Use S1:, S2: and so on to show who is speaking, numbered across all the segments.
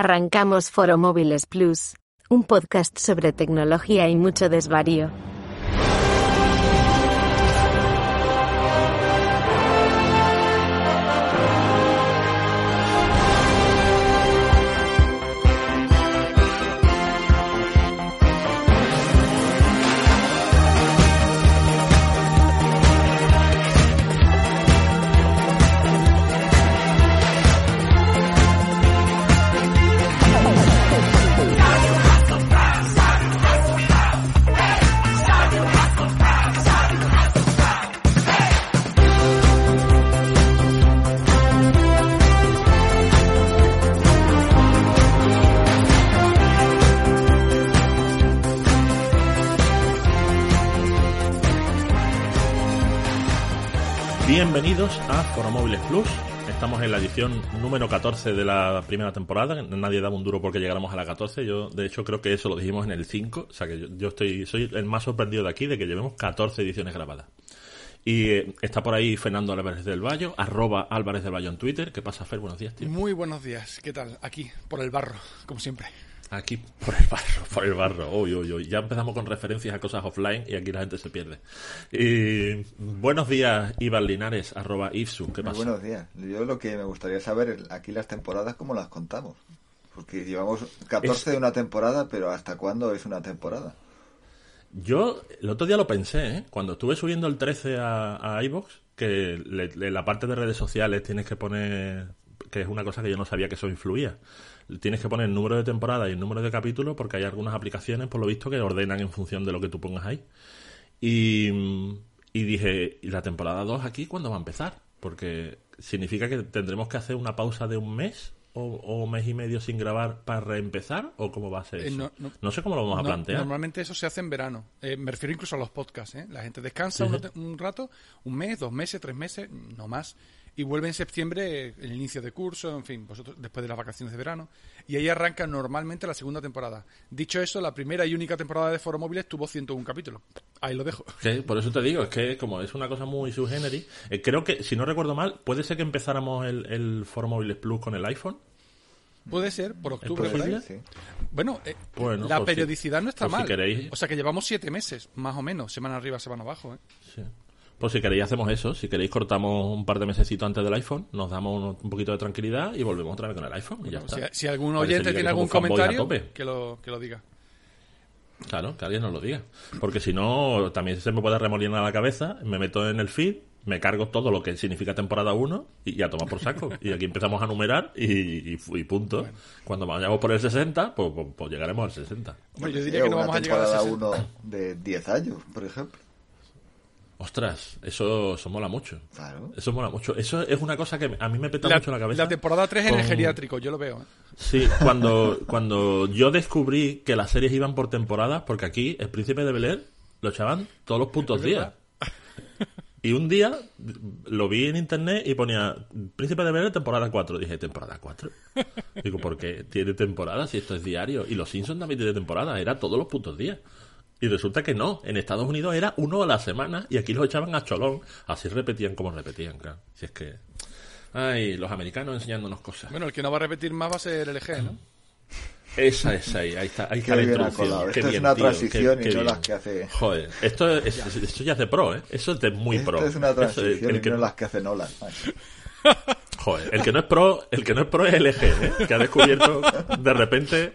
S1: Arrancamos Foro Móviles Plus, un podcast sobre tecnología y mucho desvarío.
S2: Bienvenidos a Foro Móviles Plus. Estamos en la edición número 14 de la primera temporada. Nadie daba un duro porque llegáramos a la 14. Yo, de hecho, creo que eso lo dijimos en el 5. O sea que yo, yo estoy, soy el más sorprendido de aquí de que llevemos 14 ediciones grabadas. Y eh, está por ahí Fernando Álvarez del Valle, arroba Álvarez del Valle en Twitter. ¿Qué pasa, Fer? Buenos días, tío.
S3: Muy buenos días. ¿Qué tal? Aquí, por el barro, como siempre.
S2: Aquí, por el barro, por el barro. Uy, uy, uy. Ya empezamos con referencias a cosas offline y aquí la gente se pierde. Y buenos días, Iván Linares, arroba Ifsu. ¿Qué
S4: Muy
S2: pasa?
S4: buenos días. Yo lo que me gustaría saber es aquí las temporadas, ¿cómo las contamos? Porque llevamos 14 de una temporada, pero ¿hasta cuándo es una temporada?
S2: Yo el otro día lo pensé, ¿eh? Cuando estuve subiendo el 13 a, a iVoox, que le- le- la parte de redes sociales tienes que poner, que es una cosa que yo no sabía que eso influía. Tienes que poner el número de temporada y el número de capítulos porque hay algunas aplicaciones, por lo visto, que ordenan en función de lo que tú pongas ahí. Y, y dije, ¿y la temporada 2 aquí cuándo va a empezar? Porque significa que tendremos que hacer una pausa de un mes o, o un mes y medio sin grabar para reempezar o cómo va a ser
S3: Eh,
S2: eso.
S3: no- no-
S2: no sé cómo lo vamos a
S3: No-
S2: plantear.
S3: Normalmente eso se hace en verano. Eh, me refiero incluso a los podcasts. ¿eh? La gente descansa
S2: Sí,
S3: uno-
S2: sí.
S3: un rato, un mes, dos meses, tres meses, no más. Y vuelve en septiembre eh, el inicio de curso, en fin, vosotros después de las vacaciones de verano. Y ahí arranca normalmente la segunda temporada. Dicho eso, la primera y única temporada de Foro Móviles tuvo 101 capítulos. Ahí lo dejo.
S2: Por eso te digo, es que como es una cosa muy subgéneri, eh, creo que, si no recuerdo mal, puede ser que empezáramos el, el Foro Móviles Plus con el iPhone.
S3: Puede ser, por octubre, por ahí.
S2: posible?
S4: Sí.
S3: Bueno, eh,
S2: Bueno,
S3: la
S2: si-
S3: periodicidad no está
S2: si
S3: mal. O sea que llevamos siete meses, más o menos, semana arriba, semana abajo. ¿eh?
S2: Sí. Pues si queréis hacemos eso, si queréis cortamos un par de mesecitos antes del iPhone, nos damos un, un poquito de tranquilidad y volvemos otra vez con el iPhone y ya
S3: Si,
S2: está.
S3: si algún
S2: Parecería
S3: oyente tiene algún comentario, que lo, que lo diga.
S2: Claro, que alguien nos lo diga. Porque si no, también se me puede remolinar la cabeza, me meto en el feed, me cargo todo lo que significa temporada 1 y ya toma por saco. y aquí empezamos a numerar y, y, fu- y punto. Cuando vayamos por el 60, pues, pues- pues llegaremos al 60.
S3: Hombre, yo diría que no vamos a llegar a
S4: temporada
S3: 60.
S4: 1 de 10 años, por ejemplo.
S2: Ostras, eso, eso mola mucho.
S4: Claro.
S2: Eso mola mucho. Eso es una cosa que a mí me peta
S3: La,
S2: mucho la cabeza.
S3: la temporada 3 en el
S2: con-
S3: geriátrico, yo lo veo. ¿eh?
S2: Sí, cuando, cuando yo descubrí que las series iban por temporadas, porque aquí el príncipe de Bel Air lo echaban todos los putos días. Y un día lo vi en internet y ponía Príncipe de Bel Air temporada 4. Dije, ¿temporada 4? Digo, ¿por qué tiene temporada si esto es diario? Y los Simpsons también tiene temporada, era todos los putos días. Y resulta que no, en Estados Unidos era uno a la semana y aquí los echaban a cholón. Así repetían como repetían, claro. Si es que... Ay, los americanos enseñándonos cosas.
S3: Bueno, el que no va a repetir más va a ser LG, ¿no?
S2: Esa es ahí, ahí está, ahí está
S4: Qué
S2: la
S4: bien
S2: introducción. Qué
S4: Esto es
S2: bien,
S4: una
S2: tío,
S4: transición
S2: qué-
S4: y
S2: qué
S4: no
S2: bien.
S4: las que hace-
S2: Joder, esto, es, esto ya es de pro, ¿eh? Eso es de muy pro.
S4: Esto es una
S2: Eso es-
S4: transición
S2: el
S4: y
S2: que-
S4: no las que hace Nolan.
S2: Joder, el que no es pro, el que no es pro es LG, ¿eh? Que ha descubierto de repente,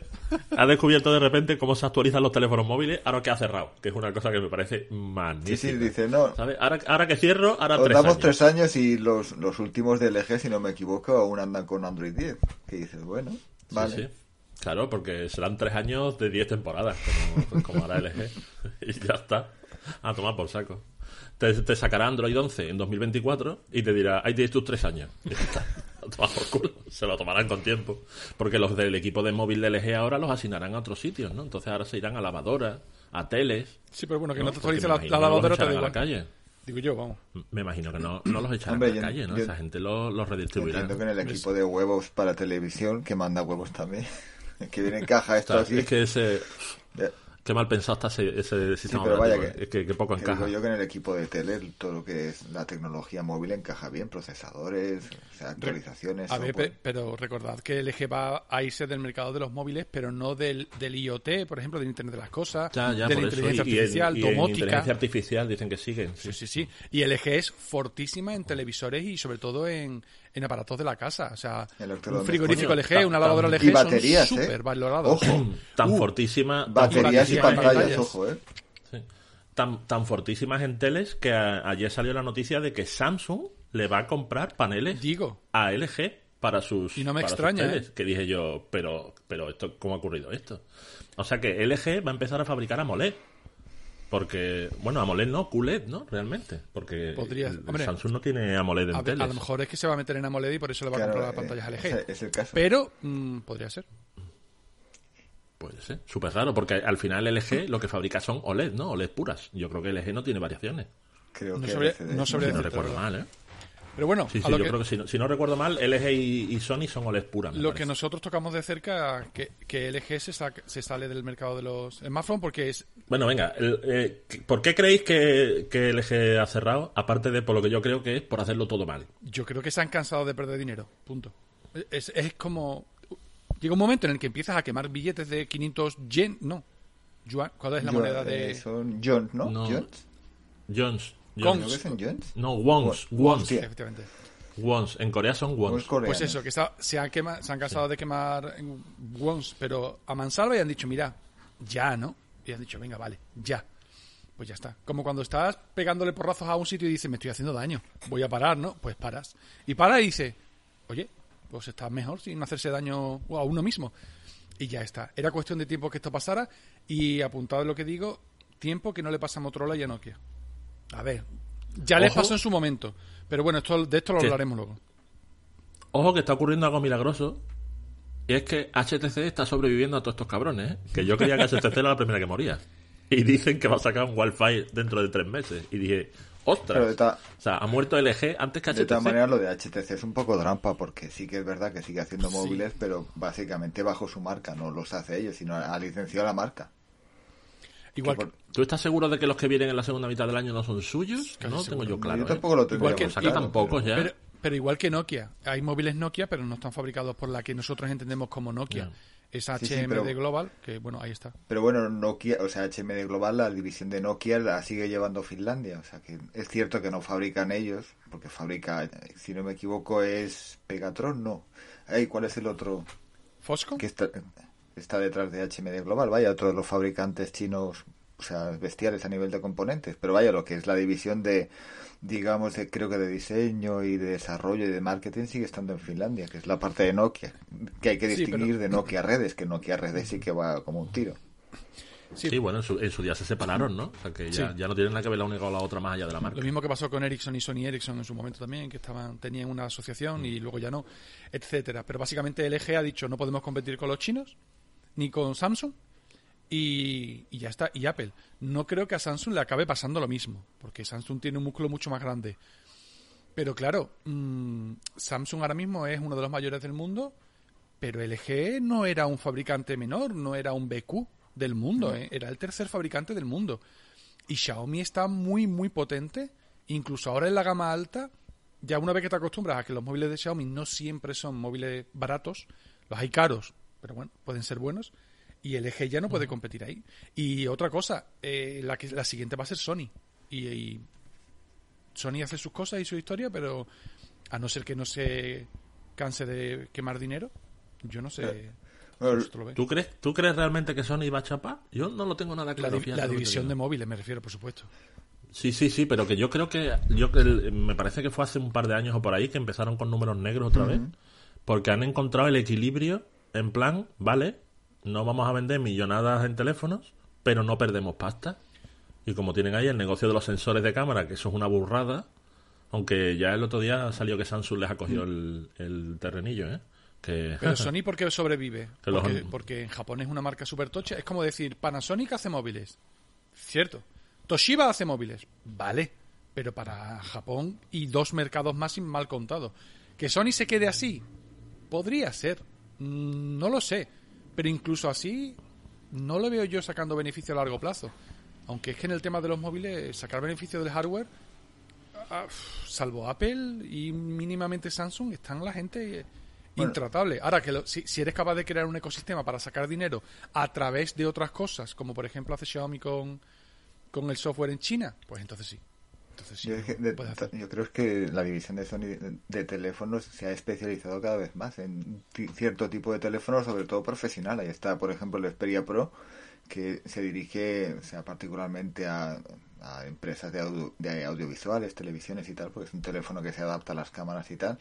S2: ha descubierto de repente cómo se actualizan los teléfonos móviles ahora que ha cerrado, que es una cosa que me parece
S4: Sí,
S2: magnífica.
S4: sí, dice, no.
S2: ¿Sabes? Ahora, ahora que cierro, ahora
S4: Os
S2: tres
S4: damos
S2: años.
S4: tres años y los, los últimos de LG, si no me equivoco, aún andan con Android 10. Que dices, bueno,
S2: Sí,
S4: vale.
S2: sí. Claro, porque serán tres años de 10 temporadas, como, como hará LG. Y ya está. A tomar por saco. Te, te sacará Android 11 en 2024 y te dirá, ahí tienes tus tres años. Y ya está. A tomar por culo. Se lo tomarán con tiempo. Porque los del equipo de móvil de LG ahora los asignarán a otros sitios, ¿no? Entonces ahora se irán a lavadoras, a teles.
S3: Sí, pero bueno, que no, te
S2: Porque
S3: actualice la, la lavadora te da
S2: echarán a la calle.
S3: Digo yo, vamos.
S2: Me imagino que no, no los echarán
S4: Hombre,
S2: a la
S4: yo-
S2: calle, ¿no?
S4: yo-
S2: Esa gente los los redistribuirá.
S4: Entiendo que en el equipo de huevos para televisión, que manda huevos también. que viene en caja esto así.
S2: Es que ese... Qué mal pensado está ese, ese
S4: Sí,
S2: sistema
S4: pero vaya que,
S2: eh, que, que poco encaja.
S4: digo yo que en el equipo de tele todo lo que es la tecnología móvil encaja bien, procesadores, o sea, actualizaciones.
S3: A ver,
S4: software.
S3: pero recordad que LG va a irse del mercado de los móviles, pero no del, del IoT, por ejemplo, del Internet de las Cosas,
S2: Ya, ya,
S3: de la inteligencia
S2: Y- y en-
S3: artificial,
S2: y en
S3: domótica.
S2: inteligencia artificial dicen que siguen. Sí.
S3: Sí, sí, sí. Y LG es fortísima en televisores y sobre todo en, en aparatos de la casa. O sea, un frigorífico
S2: Coño,
S3: LG, una lavadora LG
S4: y baterías,
S3: son
S4: ¿eh?
S3: súper valorados.
S4: Ojo,
S2: Tan
S3: Uh,
S2: fortísima. tan
S4: baterías y
S3: baterías,
S4: pantallas,
S3: pantallas.
S4: ojo, ¿eh?
S2: Sí. Tan, tan fortísimas en teles que a- ayer salió la noticia de que Samsung le va a comprar paneles
S3: Digo,
S2: a LG para sus,
S3: Y no me
S2: para sus
S3: extraña,
S2: teles.
S3: ¿eh?
S2: Que dije yo, pero, pero esto, ¿cómo ha ocurrido esto? O sea que LG va a empezar a fabricar AMOLED. Porque, bueno, AMOLED no, QLED, ¿no? Realmente. Porque
S3: Podría-
S2: el- el
S3: hombre,
S2: Samsung no tiene AMOLED en
S3: a,
S2: teles.
S3: a lo mejor es que se va a meter en AMOLED y por eso le va a comprar las
S4: eh,
S3: pantallas a LG.
S4: es el caso.
S3: Pero mm, podría ser.
S2: Puede ser. Súper raro, porque al final LG lo que fabrica son OLED, ¿no? OLED puras. Yo creo que LG no tiene variaciones.
S4: Creo
S3: No
S4: que LCD,
S3: no sabría
S2: Si no recuerdo mal, ¿eh?
S3: Pero bueno,
S2: Sí, yo
S3: que,
S2: creo que si no, si no recuerdo mal, LG y, y Sony son OLED puras.
S3: lo
S2: parece.
S3: que nosotros tocamos de cerca, que, que LG se, saca- se sale del mercado de los smartphones porque es
S2: Bueno, venga, el- eh, ¿por qué creéis que, que LG ha cerrado? Aparte de por lo que yo creo que es por hacerlo todo mal.
S3: Yo creo que se han cansado de perder dinero. Punto. Es, es como. Llega un momento en el que empiezas a quemar billetes de 500 yen. No. Yuan. ¿Cuál es la
S4: Yo-
S3: moneda
S4: eh,
S3: de.?
S4: son Jones, ¿no?
S2: No.
S4: Jones.
S2: Jones. Jones.
S4: Son Jones.
S2: No, wons.
S4: Wons.
S3: Efectivamente.
S2: Wons. En Corea son wons.
S3: Pues eso, que está- se, han quema- se han cansado de quemar wons, pero a mansalva y han dicho, mira, ya, ¿no? Y han dicho, venga, vale, ya. Pues ya está. Como cuando estás pegándole porrazos a un sitio y dices, me estoy haciendo daño, voy a parar, ¿no? Pues paras. Y para y dice, oye, pues está mejor sin hacerse daño a uno mismo. Y ya está. Era cuestión de tiempo que esto pasara y apuntado en lo que digo, tiempo que no le pasa a Motorola y a Nokia. A ver, ya les
S2: Ojo.
S3: pasó en su momento. Pero bueno, esto, de esto lo
S2: ¿Qué?
S3: hablaremos luego.
S2: Ojo que está ocurriendo algo milagroso. Y es que HTC está sobreviviendo a todos estos cabrones, ¿eh? Que yo creía que HTC era la primera que moría. Y dicen que va a sacar un Wi-Fi dentro de tres meses. Y dije, ostras.
S4: de, ta-
S2: O sea, ha muerto LG antes que
S4: de todas
S2: HTC.
S4: maneras, lo de HTC es un poco trampa porque sí que es verdad que sigue haciendo móviles, pero básicamente bajo su marca. No los hace ellos, sino ha licenciado la marca.
S3: Igual
S4: Que
S2: ¿Tú estás seguro de que los que vienen en la segunda mitad del año no son suyos?
S3: Casi
S2: no
S3: seguro.
S2: tengo yo claro.
S4: Yo
S2: ¿eh?
S4: tampoco lo tendría
S3: Igual que-
S4: claro,
S2: tampoco
S4: pero-
S2: ya.
S3: Pero, pero igual que Nokia, hay móviles Nokia, pero no están fabricados por la que nosotros entendemos como Nokia. Es
S4: Sí,
S3: HMD
S4: sí, pero-
S3: Global, que bueno, ahí está.
S4: Pero bueno, Nokia, o sea, HMD Global, la división de Nokia la sigue llevando Finlandia. O sea, que es cierto que no fabrican ellos, porque fabrica, si no me equivoco, es Pegatron, no. Ay, ¿Cuál es el otro
S3: ¿Fosco?
S4: que está, está detrás de HMD Global? Vaya, otro de los fabricantes chinos, o sea, bestiales a nivel de componentes. Pero vaya, lo que es la división de, digamos, de, creo que de diseño y de desarrollo y de marketing sigue estando en Finlandia, que es la parte de Nokia, que hay que
S3: Sí,
S4: distinguir
S3: pero-
S4: de Nokia Redes, que Nokia Redes sí que va como un tiro.
S3: Sí,
S2: Sí, bueno, en su, en su día se separaron, ¿no? O sea, que ya,
S3: Sí.
S2: ya no tienen nada que ver la una con la otra más allá de la marca.
S3: Lo mismo que pasó con Ericsson y Sony Ericsson en su momento también, que estaban tenían una asociación y luego ya no, etcétera. Pero básicamente LG ha dicho no podemos competir con los chinos ni con Samsung y, y ya está. Y Apple. No creo que a Samsung le acabe pasando lo mismo, porque Samsung tiene un músculo mucho más grande. Pero claro, mm, Samsung ahora mismo es uno de los mayores del mundo, pero LG no era un fabricante menor, no era un BQ del mundo, ¿eh? era el tercer fabricante del mundo. Y Xiaomi está muy, muy potente. Incluso ahora en la gama alta, ya una vez que te acostumbras a que los móviles de Xiaomi no siempre son móviles baratos, los hay caros, pero bueno, pueden ser buenos. Y el LG ya no puede competir ahí. Y otra cosa, eh, la, que, la siguiente va a ser Sony. Y, y Sony hace sus cosas y su historia, pero a no ser que no se canse de quemar dinero, yo no sé.
S4: Bueno,
S3: ¿Vosotros lo veis?
S2: ¿Tú crees, ¿Tú crees realmente que Sony va a chapar? Yo no lo tengo nada
S3: La,
S2: claro.
S3: la división de móviles, me refiero, por supuesto.
S2: Sí, sí, sí, pero que yo creo que yo que el- me parece que fue hace un par de años o por ahí que empezaron con números negros otra vez, porque han encontrado el equilibrio en plan, vale, no vamos a vender millonadas en teléfonos, pero no perdemos pasta. Y como tienen ahí el negocio de los sensores de cámara, que eso es una burrada, aunque ya el otro día salió que Samsung les ha cogido el, el terrenillo, ¿eh? Que,
S3: Pero Sony, ¿por qué sobrevive?
S2: Que
S3: Porque, en Japón es una marca super tocha. Es como decir, Panasonic hace móviles. Cierto. Toshiba hace móviles. Vale. Pero para Japón y dos mercados más mal contados. ¿Que Sony se quede así? Podría ser. Mm, No lo sé. Pero incluso así, no lo veo yo sacando beneficio a largo plazo. Aunque es que en el tema de los móviles, sacar beneficio del hardware, ah, salvo Apple y mínimamente Samsung, están la gente intratable. Ahora, que si, si, eres capaz de crear un ecosistema para sacar dinero a través de otras cosas, como por ejemplo hace Xiaomi con, con el software en China, pues entonces sí. Entonces, sí,
S4: yo, creo que la división de Sony de, teléfonos se ha especializado cada vez más en cierto tipo de teléfonos, sobre todo profesional. Ahí está, por ejemplo, el Xperia Pro, que se dirige o sea, particularmente a, empresas de, de audiovisuales, televisiones y tal, porque es un teléfono que se adapta a las cámaras y tal.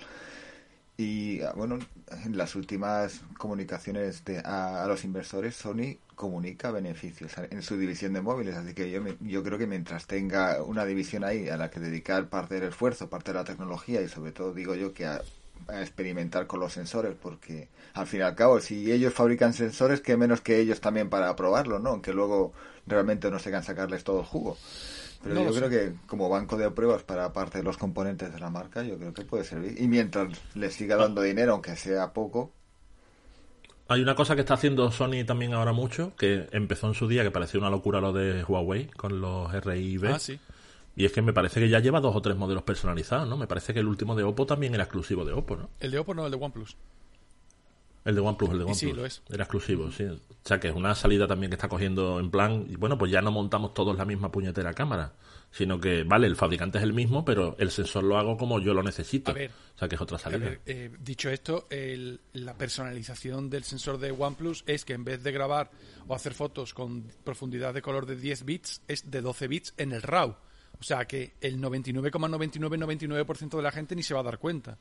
S4: Y ah, bueno, en las últimas comunicaciones de, a, los inversores, Sony comunica beneficios en su división de móviles. Así que yo, yo creo que mientras tenga una división ahí a la que dedicar parte del esfuerzo, parte de la tecnología y sobre todo digo yo que a, experimentar con los sensores, porque al fin y al cabo, si ellos fabrican sensores, que menos que ellos también para probarlo, ¿no? Aunque luego realmente no se sacarles todo el jugo. Pero yo creo que como banco de pruebas para parte de los componentes de la marca, yo creo que puede servir. Y mientras le siga dando dinero, aunque sea poco.
S2: Hay una cosa que está haciendo Sony también ahora mucho, que empezó en su día, que parecía una locura lo de Huawei con los RIB.
S3: Ah, sí.
S2: Y es que me parece que ya lleva dos o tres modelos personalizados, ¿no? Me parece que el último de Oppo también era exclusivo de Oppo, ¿no?
S3: El de Oppo no, el de OnePlus.
S2: El de OnePlus, el de OnePlus.
S3: Sí, lo es.
S2: Era exclusivo, sí. O sea, que es una salida también que está cogiendo en plan, y bueno, pues ya no montamos todos la misma puñetera cámara, sino que, vale, el fabricante es el mismo, pero el sensor lo hago como yo lo necesito. A ver, o sea, que es otra salida.
S3: Eh, dicho esto, la personalización del sensor de OnePlus es que en vez de grabar o hacer fotos con profundidad de color de 10 bits, es de 12 bits en el RAW. O sea, que el 99,9999% de la gente ni se va a dar cuenta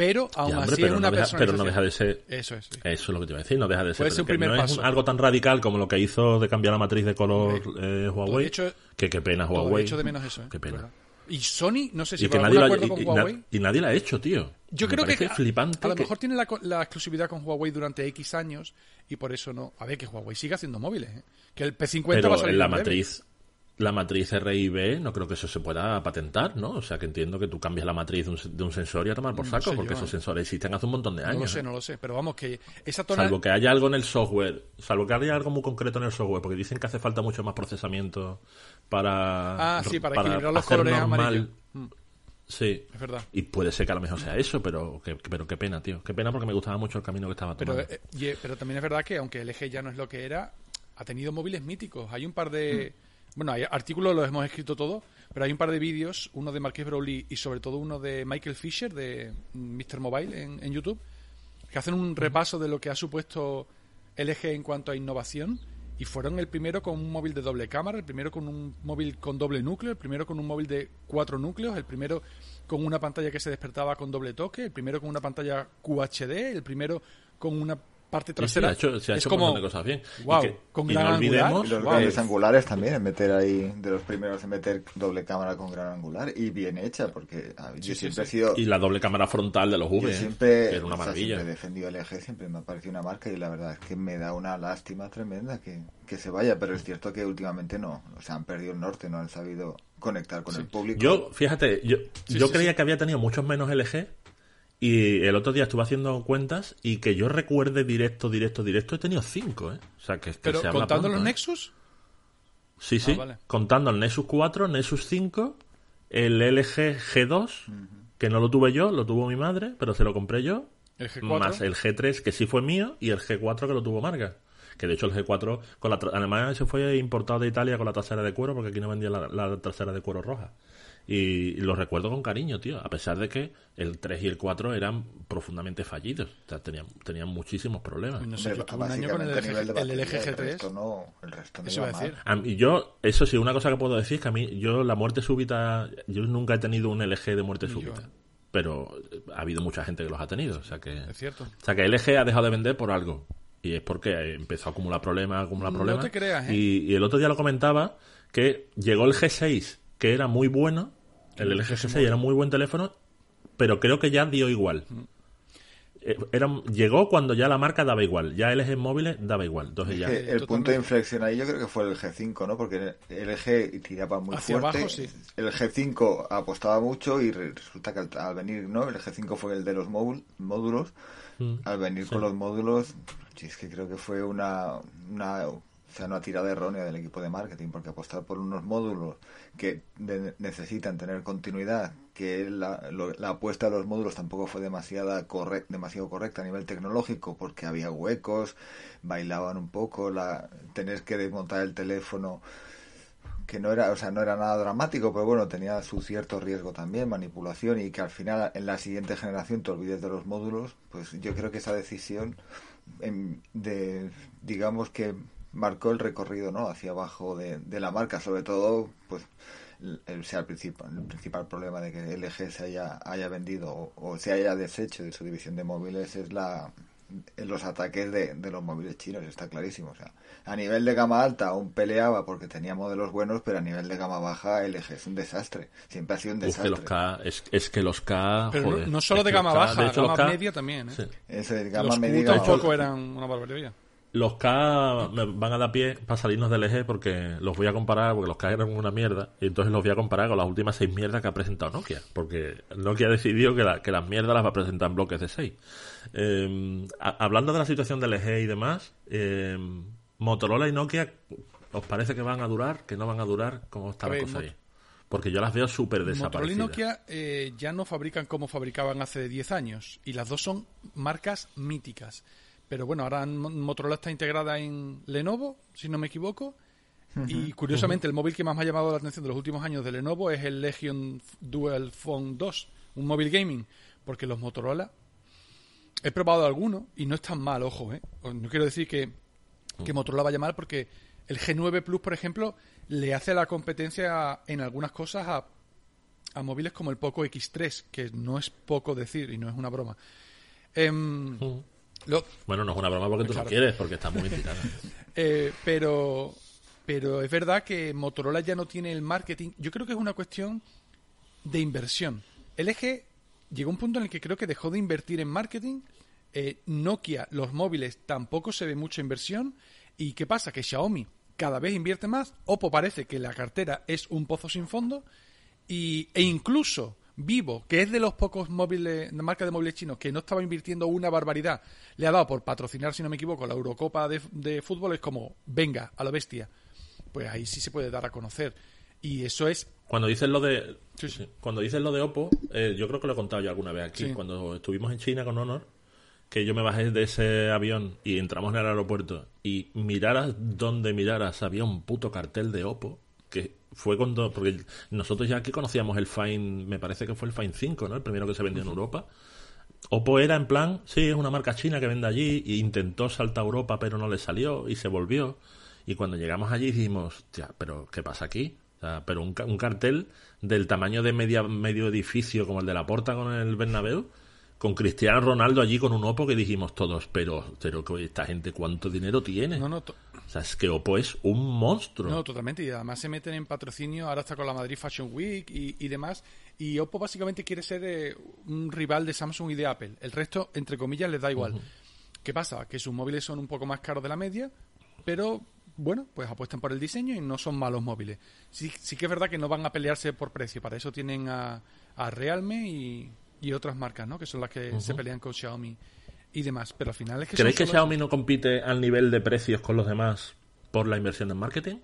S3: pero aún así es una
S2: no Pero no deja de ser...
S3: Eso es.
S2: Eso es lo que te iba a decir, no deja de ser...
S3: Puede primer
S2: no
S3: es
S2: algo tan radical como lo que hizo de cambiar la matriz de color eh, Huawei, hecho, que qué pena Huawei.
S3: hecho de menos eso, ¿eh?
S2: Qué pena.
S3: Y Sony, no sé si
S2: y que nadie con Huawei. y nadie la ha hecho, tío.
S3: Yo creo que
S2: flipante
S3: a, lo mejor tiene la, exclusividad con Huawei durante X años y por eso no. A ver, que Huawei sigue haciendo móviles. ¿eh? Que el P50 va a salir
S2: en la matriz la matriz RIB no creo que eso se pueda patentar, ¿no? O sea, que entiendo que tú cambias la matriz de un, sensor y a tomar por saco, porque esos sensores existen hace un montón de años. No
S3: lo sé, no lo sé, pero vamos, que esa
S2: Salvo que haya algo en el software, salvo que haya algo muy concreto en el software, porque dicen que hace falta mucho más procesamiento para...
S3: Ah, sí, para, equilibrar los colores amarillos. Mm.
S2: Sí.
S3: Es verdad.
S2: Y puede ser que a lo mejor sea eso, pero, que, pero qué pena, tío. Qué pena porque me gustaba mucho el camino que estaba tomando.
S3: Pero, eh, pero también es verdad que aunque el eje ya no es lo que era, ha tenido móviles míticos. Hay un par de... Mm. Bueno, hay artículos los hemos escrito todos, pero hay un par de vídeos, uno de Marqués Brownlee y sobre todo uno de Michael Fisher de Mr. Mobile en, YouTube, que hacen un repaso de lo que ha supuesto el eje en cuanto a innovación y fueron el primero con un móvil de doble cámara, el primero con un móvil con doble núcleo, el primero con un móvil de cuatro núcleos, el primero con una pantalla que se despertaba con doble toque, el primero con una pantalla QHD, el primero con una parte trasera.
S2: se ha hecho, se ha hecho como, un montón de cosas bien.
S3: Wow, con gran no olvidemos,
S4: los grandes angulares también, en meter ahí, de los primeros en meter doble cámara con gran angular y bien hecha, porque yo siempre he sido...
S2: Y la doble cámara frontal de los V,
S4: yo siempre,
S2: era una maravilla.
S4: siempre he defendido el eje, siempre me ha parecido una marca y la verdad es que me da una lástima tremenda que, que se vaya, pero es cierto que últimamente no, o sea, han perdido el norte, no han sabido conectar con el público.
S2: Yo, fíjate, yo, yo creía que había tenido muchos menos LG y el otro día estuve haciendo cuentas y que yo recuerde directo, directo, directo, he tenido cinco, ¿eh? O sea, que,
S3: ¿Pero contando los ¿eh? Nexus?
S2: Sí, sí. Ah, contando el Nexus 4, Nexus 5, el LG G2, que no lo tuve yo, lo tuvo mi madre, pero se lo compré yo.
S3: ¿El G4?
S2: Más el G3, que sí fue mío, y el G4 que lo tuvo Marga. Que de hecho el G4, con la además se fue importado de Italia con la trasera de cuero, porque aquí no vendía la, la trasera de cuero roja. Y lo recuerdo con cariño, tío, a pesar de que el 3 y el 4 eran profundamente fallidos. O sea, tenían, tenían muchísimos problemas.
S3: No sé, yo un año con el, el, LG G3.
S4: El resto no, el resto no
S3: eso
S4: iba a decir.
S2: Y yo, eso sí, una cosa que puedo decir es que a mí, yo la muerte súbita, yo nunca he tenido un LG de muerte súbita. Pero ha habido mucha gente que los ha tenido. O sea que,
S3: es cierto.
S2: O sea que el LG ha dejado de vender por algo. Y es porque empezó a acumular problemas, acumular problemas.
S3: No te creas, ¿eh?
S2: y, y el otro día lo comentaba que llegó el G6, que era muy bueno, el LG G6 era muy buen teléfono, pero creo que ya dio igual. Eh, era, llegó cuando ya la marca daba igual, ya LG móviles daba igual. Entonces ya...
S4: El punto de inflexión ahí yo creo que fue el G5, ¿no? Porque el LG tiraba muy fuerte. El G5 apostaba mucho y resulta que al, venir, ¿no? El G5 fue el de los módulos. Mm. Al venir con los módulos, es que creo que fue una, una sea, una tirada errónea del equipo de marketing, porque apostar por unos módulos que necesitan tener continuidad, que la, la, apuesta de los módulos tampoco fue demasiada demasiado correcta a nivel tecnológico, porque había huecos, bailaban un poco, la, tener que desmontar el teléfono que no era, o sea, no era nada dramático, pero bueno, tenía su cierto riesgo también, manipulación y que al final en la siguiente generación te olvides de los módulos, pues yo creo que esa decisión de, digamos que marcó el recorrido no hacia abajo de, de la marca sobre todo pues el, sea el principal el principal problema de que LG se haya haya vendido o, se haya deshecho de su división de móviles es la los ataques de, de, los móviles chinos está clarísimo. O sea a nivel de gama alta aún peleaba porque tenía modelos buenos pero a nivel de gama baja LG es un desastre siempre ha sido un desastre.
S2: Es, que los K
S3: pero no, solo de gama baja de gama media también ¿eh?
S4: Gama media
S3: tampoco eran una barbaridad
S2: los K me van a dar pie para salirnos del eje porque los voy a comparar, porque los K eran una mierda, y entonces los voy a comparar con las últimas seis mierdas que ha presentado Nokia, porque Nokia ha decidido que, que las mierdas las va a presentar en bloques de seis. Em, hablando de la situación del eje y demás, em, Motorola y Nokia, ¿os parece que van a durar, que no van a durar? ¿Cómo está la cosa ahí? Porque yo las veo súper desaparecidas.
S3: Motorola y Nokia eh, ya no fabrican como fabricaban hace 10 años, y las dos son marcas míticas. Pero bueno, ahora Motorola está integrada en Lenovo, si no me equivoco. y curiosamente, el móvil que más me ha llamado la atención de los últimos años de Lenovo es el Legion Dual Phone 2, un móvil gaming. Porque los Motorola, he probado algunos y no están mal, ojo, ¿eh? No quiero decir que, que Motorola vaya mal porque el G9 Plus, por ejemplo, le hace la competencia en algunas cosas a, a móviles como el Poco X3, que no es poco decir y no es una broma. Eh,
S2: bueno, no es una broma porque tú lo quieres, porque está muy
S3: eh, pero, pero es verdad que Motorola ya no tiene el marketing. Yo creo que es una cuestión de inversión. El eje llegó a un punto en el que creo que dejó de invertir en marketing. Eh, Nokia, los móviles, tampoco se ve mucha inversión. ¿Y qué pasa? Que Xiaomi cada vez invierte más. Oppo parece que la cartera es un pozo sin fondo. Y, e incluso Vivo, que es de los pocos móviles, de marca de móviles chinos que no estaba invirtiendo una barbaridad, le ha dado por patrocinar, si no me equivoco, la Eurocopa de, fútbol, es como, venga, a la bestia. Pues ahí sí se puede dar a conocer. Y eso es
S2: cuando dices lo de cuando dices lo de Oppo, eh, yo creo que lo he contado yo alguna vez aquí. Cuando estuvimos en China con Honor, que yo me bajé de ese avión y entramos en el aeropuerto y miraras donde miraras había un puto cartel de Oppo que fue cuando, porque nosotros ya aquí conocíamos el Fine, me parece que fue el Fine 5, ¿no? El primero que se vendió en Europa. Oppo era en plan, sí, es una marca china que vende allí, e intentó saltar a Europa, pero no le salió y se volvió. Y cuando llegamos allí dijimos, ya, pero ¿qué pasa aquí? pero un, un, cartel del tamaño de media, medio edificio como el de la Porta con el Bernabéu, con Cristiano Ronaldo allí con un Oppo que dijimos todos, pero, pero esta gente cuánto dinero tiene.
S3: No, no,
S2: o sea, es que Oppo es un monstruo.
S3: No, totalmente. Y además se meten en patrocinio, ahora está con la Madrid Fashion Week y, demás. Y Oppo básicamente quiere ser eh, un rival de Samsung y de Apple. El resto, entre comillas, les da igual. ¿Qué pasa? Que sus móviles son un poco más caros de la media, pero bueno, pues apuestan por el diseño y no son malos móviles. Sí, sí que es verdad que no van a pelearse por precio. Para eso tienen a, Realme y, otras marcas, ¿no? Que son las que se pelean con Xiaomi y demás. Pero al final es que.
S2: ¿Creéis que Xiaomi no compite al nivel de precios con los demás por la inversión en marketing?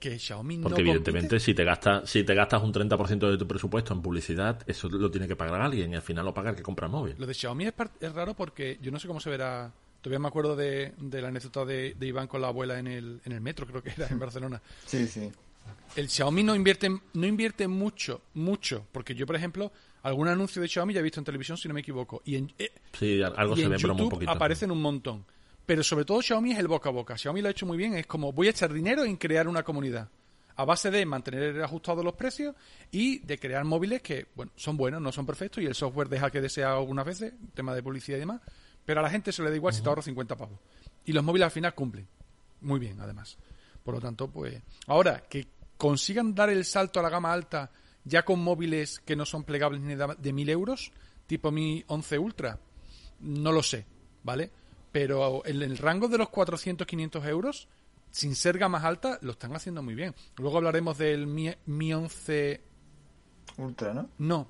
S3: Que Xiaomi
S2: Porque evidentemente si te gastas si te gastas un 30% de tu presupuesto en publicidad, eso lo tiene que pagar alguien y al final lo paga el que compra el móvil.
S3: Lo de Xiaomi es, raro porque yo no sé cómo se verá Todavía me acuerdo de, la anécdota de, Iván con la abuela en el, en el metro, creo que era en Barcelona.
S4: Sí, sí.
S3: El Xiaomi no invierte, no invierte mucho, mucho, porque yo, por ejemplo, algún anuncio de Xiaomi ya he visto en televisión, si no me equivoco. Y en, eh,
S2: sí, algo se ve,
S3: pero
S2: muy poquito.
S3: aparecen un montón. Pero sobre todo Xiaomi es el boca a boca. Xiaomi lo ha hecho muy bien. Es como voy a echar dinero en crear una comunidad. A base de mantener ajustados los precios y de crear móviles que, bueno, son buenos, no son perfectos y el software deja que desea algunas veces, tema de publicidad y demás. Pero a la gente se le da igual si te ahorro 50 pavos. Y los móviles al final cumplen. Muy bien, además. Por lo tanto, pues. Ahora, que consigan dar el salto a la gama alta ya con móviles que no son plegables ni de, mil euros, tipo Mi 11 Ultra, no lo sé, ¿vale? Pero en el rango de los 400-500 euros, sin ser gama alta, lo están haciendo muy bien. Luego hablaremos del Mi, Mi 11
S4: Ultra, ¿no?
S3: No,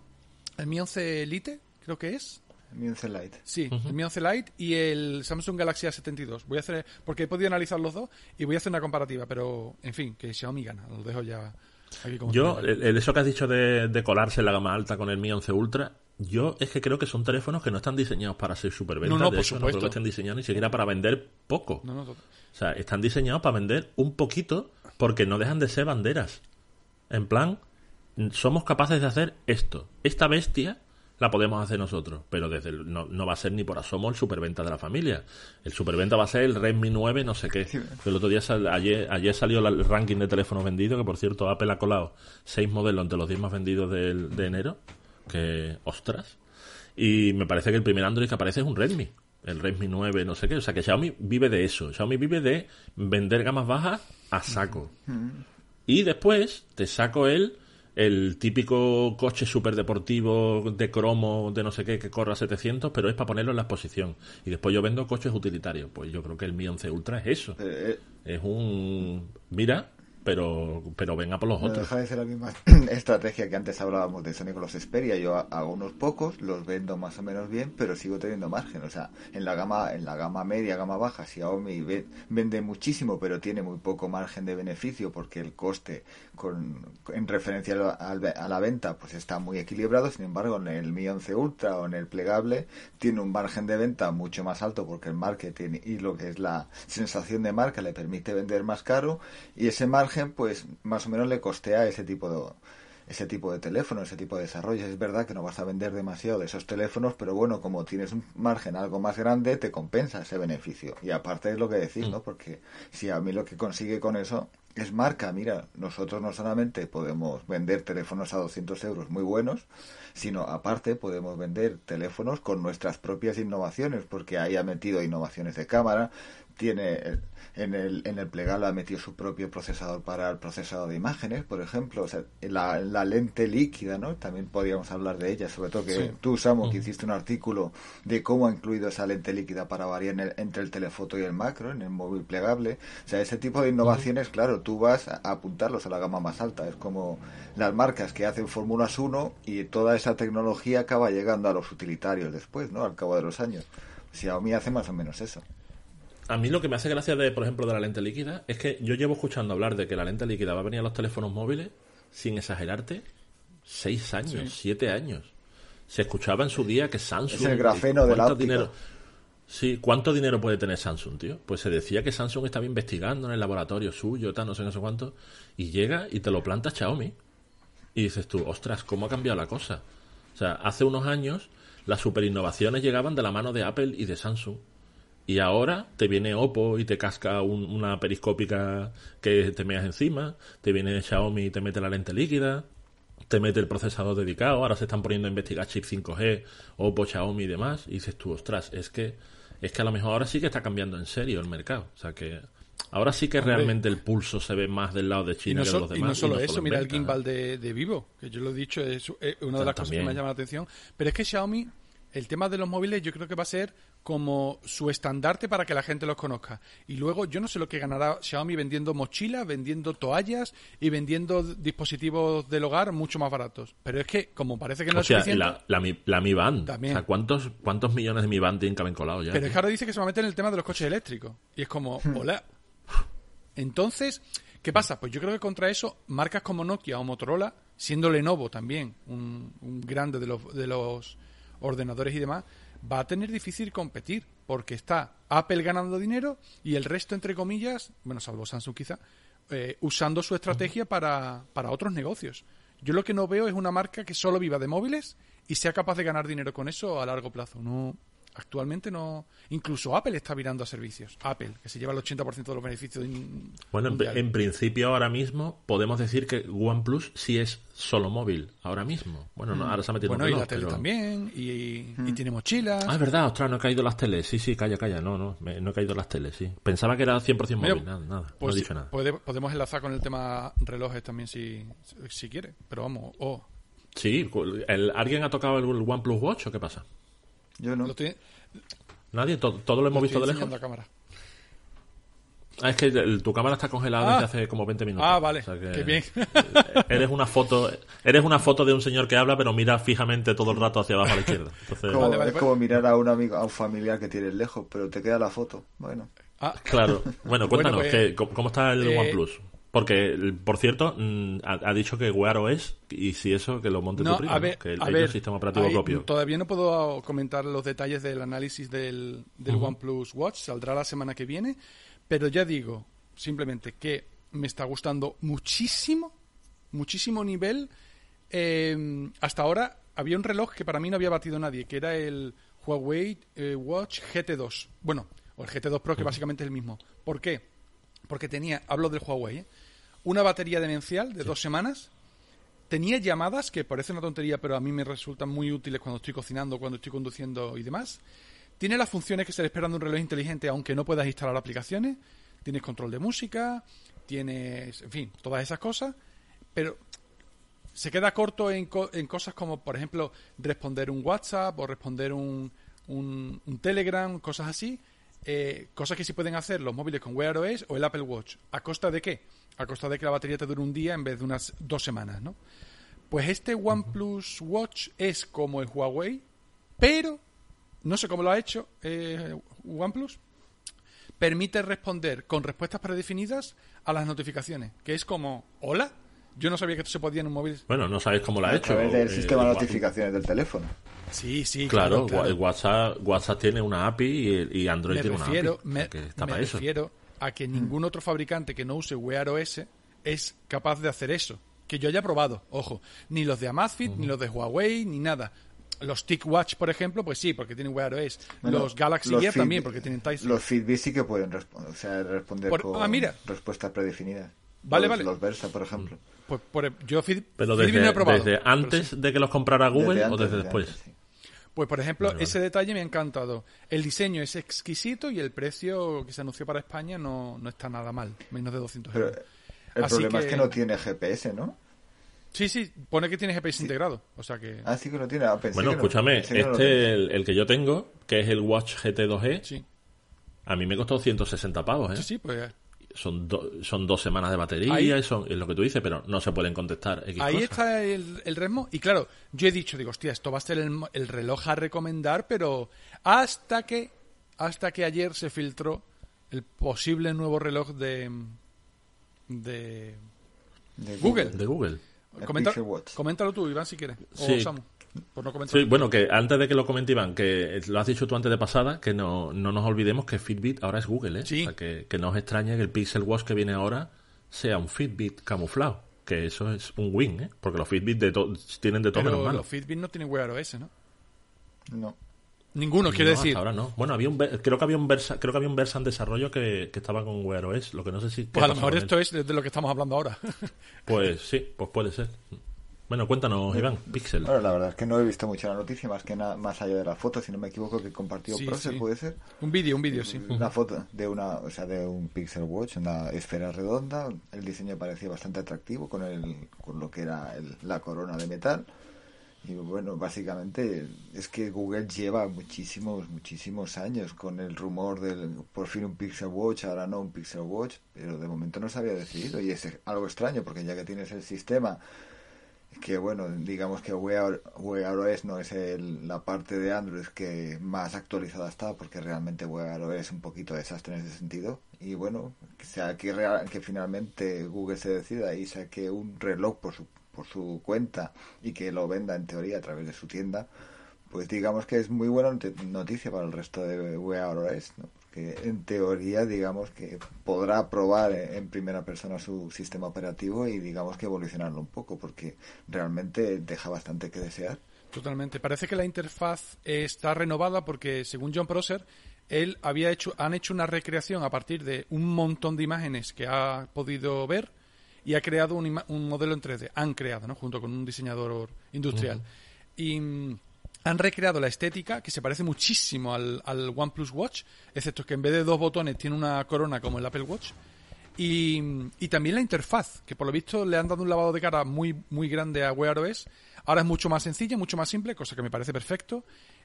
S3: el Mi 11 Elite, creo que es.
S4: Mi 11 Lite.
S3: Sí, el Mi 11 Lite y el Samsung Galaxy A72. Voy a hacer, porque he podido analizar los dos y voy a hacer una comparativa, pero en fin, que Xiaomi gana, lo dejo ya aquí como
S2: Yo, el- el- eso que has dicho de, de colarse en la gama alta con el Mi 11 Ultra, yo es que creo que son teléfonos que no están diseñados para ser superventas.
S3: No, no,
S2: de
S3: por
S2: hecho, no creo
S3: supuesto.
S2: que estén diseñados ni siquiera para vender poco.
S3: No, no,
S2: O sea, están diseñados para vender un poquito porque no dejan de ser banderas. En plan, somos capaces de hacer esto. Esta bestia la podemos hacer nosotros, pero desde el- no, no va a ser ni por asomo el superventa de la familia. El superventa va a ser el Redmi 9 no sé qué. El otro día, sal- ayer, ayer salió el ranking de teléfonos vendidos, que por cierto Apple ha colado seis modelos entre los 10 más vendidos del- de enero, que ostras. Y me parece que el primer Android que aparece es un Redmi. El Redmi 9, no sé qué. O sea que Xiaomi vive de eso. Xiaomi vive de vender gamas bajas a saco. Y después te saco el, el típico coche súper deportivo de cromo, de no sé qué, que corra 700, pero es para ponerlo en la exposición. Y después yo vendo coches utilitarios. Pues yo creo que el Mi 11 Ultra es eso.
S4: Eh, eh,
S2: Es un... Mira, pero, pero venga por los
S4: no
S2: otros.
S4: deja de ser la misma estrategia que antes hablábamos de Sony con los Xperia. Yo ha- hago unos pocos, los vendo más o menos bien, pero sigo teniendo margen. O sea, en la gama, en la gama media, gama baja, Xiaomi ve- vende muchísimo, pero tiene muy poco margen de beneficio porque el coste con, en referencia a la venta pues está muy equilibrado. Sin embargo, en el Mi 11 Ultra o en el plegable tiene un margen de venta mucho más alto porque el marketing y lo que es la sensación de marca le permite vender más caro y ese margen pues más o menos le costea ese tipo de ese tipo de teléfono, ese tipo de desarrollo. Es verdad que no vas a vender demasiado de esos teléfonos, pero bueno, como tienes un margen algo más grande, te compensa ese beneficio. Y aparte es lo que decís, ¿no? Porque si a mí lo que consigue con eso es marca, mira, nosotros no solamente podemos vender teléfonos a 200 euros muy buenos, sino aparte podemos vender teléfonos con nuestras propias innovaciones, porque ahí ha metido innovaciones de cámara, tiene el- en el, en el plegable ha metido su propio procesador para el procesador de imágenes, por ejemplo, o sea, la, la lente líquida, ¿no? También podríamos hablar de ella, sobre todo que
S3: Sí.
S4: tú, Samu, que hiciste un artículo de cómo ha incluido esa lente líquida para variar en el- entre el telefoto y el macro, en el móvil plegable. O sea, ese tipo de innovaciones, claro, tú vas a apuntarlos a la gama más alta. Es como las marcas que hacen Fórmulas 1 y toda esa tecnología acaba llegando a los utilitarios después, ¿no? Al cabo de los años. Xiaomi hace más o menos eso.
S2: A mí lo que me hace gracia, de, por ejemplo, de la lente líquida es que yo llevo escuchando hablar de que la lente líquida va a venir a los teléfonos móviles, sin exagerarte, seis años, siete años. Se escuchaba en su día que Samsung...
S4: Es el grafeno de la
S2: ¿cuánto
S4: óptica.
S2: dinero, Sí, ¿cuánto dinero puede tener Samsung, tío? Pues se decía que Samsung estaba investigando en el laboratorio suyo, tal, no sé, no sé cuánto, y llega y te lo planta Xiaomi. Y dices tú, ostras, ¿cómo ha cambiado la cosa? O sea, hace unos años las superinnovaciones llegaban de la mano de Apple y de Samsung. Y ahora te viene Oppo y te casca un- una periscópica que te meas encima, te viene Xiaomi y te mete la lente líquida, te mete el procesador dedicado, ahora se están poniendo a investigar chip 5G, Oppo, Xiaomi y demás, y dices tú, ostras, es que, es que a lo mejor ahora sí que está cambiando en serio el mercado. O sea que ahora sí que realmente el pulso se ve más del lado de
S3: Y
S2: China
S3: no,
S2: que de los
S3: y
S2: demás.
S3: no solo eso, mira el gimbal de, de Vivo, que yo lo he dicho, es, una de las cosas que me llama la atención. Pero es que Xiaomi, el tema de los móviles, yo creo que va a ser como su estandarte para que la gente los conozca. Y luego, yo no sé lo que ganará Xiaomi vendiendo mochilas, vendiendo toallas y vendiendo dispositivos del hogar mucho más baratos. Pero es que, como parece que no
S2: O
S3: es
S2: sea,
S3: suficiente,
S2: la, la, Mi- la Mi Band.
S3: También.
S2: O sea, ¿cuántos, ¿cuántos millones de Mi Band tienen que haber colado ya?
S3: Pero es que ahora dice que se va a meter en el tema de los coches eléctricos. Y es como, hola. Entonces, ¿qué pasa? Pues yo creo que contra eso, marcas como Nokia o Motorola, siendo Lenovo también un, un grande de los, de los ordenadores y demás, va a tener difícil competir. Porque está Apple ganando dinero y el resto, entre comillas, bueno, salvo Samsung quizá, eh, usando su estrategia para, para otros negocios. Yo lo que no veo es una marca que solo viva de móviles y sea capaz de ganar dinero con eso a largo plazo. No, actualmente no. Incluso Apple está virando a servicios. Apple, que se lleva el 80% de los beneficios. in-
S2: Bueno, en,
S3: mundiales.
S2: en principio ahora mismo podemos decir que OnePlus sí es solo móvil, ahora mismo. Bueno, no, ahora se ha metido
S3: bueno,
S2: en
S3: y
S2: reloj,
S3: la tele
S2: pero-
S3: también, y, y tiene mochilas.
S2: Ah, es verdad, ostras, no he caído las teles. Sí, sí, calla, calla. No, no, me- no he caído las teles, sí. Pensaba que era 100% móvil, nada, nada.
S3: Pues
S2: no he
S3: sí,
S2: dicho nada.
S3: puede- podemos enlazar con el tema relojes también si, si quiere. Pero vamos, oh,
S2: Sí, el- ¿alguien ha tocado el OnePlus Watch o qué pasa?
S4: Yo no.
S3: lo estoy,
S2: Nadie, todo, todo lo hemos
S3: lo
S2: visto de lejos.
S3: enseñando a cámara.
S2: Ah, es que el- tu cámara está congelada
S3: Ah.
S2: desde hace como 20 minutos.
S3: Ah, vale.
S2: O sea que-
S3: Qué bien.
S2: Eres una foto, eres una foto de un señor que habla, pero mira fijamente todo el rato hacia abajo a la izquierda. Entonces,
S4: Como-
S3: Vale, vale,
S4: es
S3: pues-
S4: como mirar a un amigo, a un familiar que tienes lejos, pero te queda la foto. Bueno,
S3: Ah,
S2: claro. Bueno, cuéntanos,
S3: pues,
S2: que- ¿cómo cómo está el
S3: eh,
S2: OnePlus? Porque, por cierto, mm, ha, ha dicho que Wear OS, y si eso, que lo monte tu
S3: no,
S2: primo,
S3: a
S2: ¿no?
S3: ver,
S2: que el,
S3: a
S2: hay
S3: ver,
S2: un sistema operativo propio.
S3: Todavía no puedo comentar los detalles del análisis del, del OnePlus Watch, saldrá la semana que viene, pero ya digo, simplemente que me está gustando muchísimo, muchísimo nivel. Eh, hasta ahora había un reloj que para mí no había batido nadie, que era el Huawei eh, Watch GT2. Bueno, o el GT2 Pro, que básicamente es el mismo. ¿Por qué? Porque tenía, hablo del Huawei, ¿eh? Una batería demencial de dos semanas, tenía llamadas que parece una tontería, pero a mí me resultan muy útiles cuando estoy cocinando, cuando estoy conduciendo y demás. Tiene las funciones que se le esperan de un reloj inteligente, aunque no puedas instalar aplicaciones. Tienes control de música, tienes, en fin, todas esas cosas. Pero se queda corto en, co- en cosas como, por ejemplo, responder un WhatsApp o responder un, un, un Telegram, cosas así. eh, cosas que sí pueden hacer los móviles con Wear OS o el Apple Watch. ¿A costa de qué? A costa de que la batería te dure un día en vez de unas dos semanas, ¿no? Pues este OnePlus Watch es como el Huawei, pero no sé cómo lo ha hecho eh, OnePlus. Permite responder con respuestas predefinidas a las notificaciones, que es como, hola, yo no sabía que esto se podía en un móvil.
S2: Bueno, no sabes cómo lo ha
S4: a
S2: hecho.
S4: través del
S2: eh,
S4: sistema de notificaciones del teléfono.
S3: Sí, sí,
S2: Claro,
S3: claro.
S2: WhatsApp, WhatsApp tiene una API y, y Android
S3: me
S2: tiene
S3: refiero,
S2: una API.
S3: me,
S2: o sea que está
S3: me
S2: para eso.
S3: A que ningún otro fabricante que no use Wear OS es capaz de hacer eso. Que yo haya probado, ojo. Ni los de Amazfit, ni los de Huawei, ni nada. Los TicWatch, por ejemplo, pues sí, porque tienen Wear OS.
S4: Bueno,
S3: los Galaxy
S4: los
S3: Gear también, porque tienen Tyson.
S4: Los Fitbit sí que pueden responder, o sea, responder
S3: Por-
S4: con
S3: ah, mira.
S4: respuestas predefinidas.
S3: Vale,
S4: los,
S3: vale.
S4: Los Versa, por ejemplo.
S3: Pues por, yo
S2: Pero
S3: Fitbit
S2: desde,
S3: no he probado.
S2: desde antes
S3: sí.
S2: de que los comprara Google
S4: Desde
S2: o desde
S4: desde
S2: después.
S4: antes, sí.
S3: Pues por ejemplo,
S2: Vale, vale.
S3: ese detalle me ha encantado. El diseño es exquisito y el precio que se anunció para España no, no está nada mal. Menos de 200
S4: Pero
S3: euros.
S4: el
S3: Así
S4: problema es
S3: que-
S4: no tiene GPS, ¿no?
S3: Sí, sí, pone que tiene GPS integrado. O sea que...
S4: Ah, sí que lo tiene. Ah, pensé
S2: Bueno,
S4: que no-
S2: escúchame,
S4: no
S2: este, el, el que yo tengo, que es el Watch GT2e,
S3: Sí,
S2: a mí me costó 160 pavos, ¿eh?
S3: sí, sí, pues
S2: Son, do- son dos semanas de batería,
S3: Ahí-
S2: y son, es lo que tú dices, pero no se pueden contestar X
S3: Ahí
S2: cosas.
S3: está el, el ritmo. Y claro, yo he dicho, digo, hostia, esto va a ser el, mo- el reloj a recomendar, pero hasta que, hasta que ayer se filtró el posible nuevo reloj de, de
S4: De
S3: Google.
S2: De Google.
S3: Comenta- coméntalo tú, Iván, si quieres. O
S2: Sí.
S3: Samu, por no comentar.
S2: Sí, bueno, que antes de que lo comente Iván, que lo has dicho tú antes de pasada, que no, no nos olvidemos que Fitbit ahora es Google, ¿eh?
S3: Sí.
S2: O sea, que, que no os extrañe que el Pixel Watch que viene ahora sea un Fitbit camuflado. Que eso es un win, ¿eh? Porque los Fitbit de to- tienen de todo
S3: pero
S2: menos malo.
S3: los Fitbit no tienen Wear OS, ¿no?
S4: No.
S3: Ninguno, quiero
S2: No,
S3: decir.
S2: hasta ahora no. Bueno, había un, creo que había un Versa, creo que había un Versa en desarrollo que, que estaba con Wear OS, lo que no sé si
S3: Pues a lo mejor esto es de lo que estamos hablando ahora.
S2: Pues sí, pues puede ser. Bueno, cuéntanos, Iván, Pixel.
S4: Bueno, la verdad es que no he visto mucho la noticia, más que nada, más allá de la foto, si no me equivoco, que compartió
S3: Sí,
S4: Procer,
S3: sí.
S4: puede ser.
S3: un vídeo, un vídeo, sí.
S4: Una foto de una, o sea, de un Pixel Watch, una esfera redonda. El diseño parecía bastante atractivo con el, con lo que era el- la corona de metal. Y bueno, básicamente es que Google lleva muchísimos, muchísimos años con el rumor del por fin un Pixel Watch, ahora no un Pixel Watch, pero de momento no se había decidido y es algo extraño porque ya que tienes el sistema que bueno, digamos que Wear, OS no es el- la parte de Android que más actualizada está, porque realmente Wear OS es un poquito desastre en ese sentido. Y bueno, que sea que, real- que finalmente Google se decida y saque un reloj por su, por su cuenta y que lo venda en teoría a través de su tienda, pues digamos que es muy buena not- noticia para el resto de Wear OS, ¿no? En teoría, digamos que podrá probar en primera persona su sistema operativo y digamos que evolucionarlo un poco, porque realmente deja bastante que desear.
S3: Totalmente. Parece que la interfaz está renovada porque, según John Prosser, él había hecho, han hecho una recreación a partir de un montón de imágenes que ha podido ver y ha creado un, ima- un modelo en 3D. Han creado, ¿no? Junto con un diseñador industrial. Y mm, han recreado la estética que se parece muchísimo al, al OnePlus Watch, excepto que en vez de dos botones tiene una corona como el Apple Watch. Y, y también la interfaz, que por lo visto le han dado un lavado de cara muy, muy grande a Wear OS. Ahora es mucho más sencilla, mucho más simple, cosa que me parece perfecto.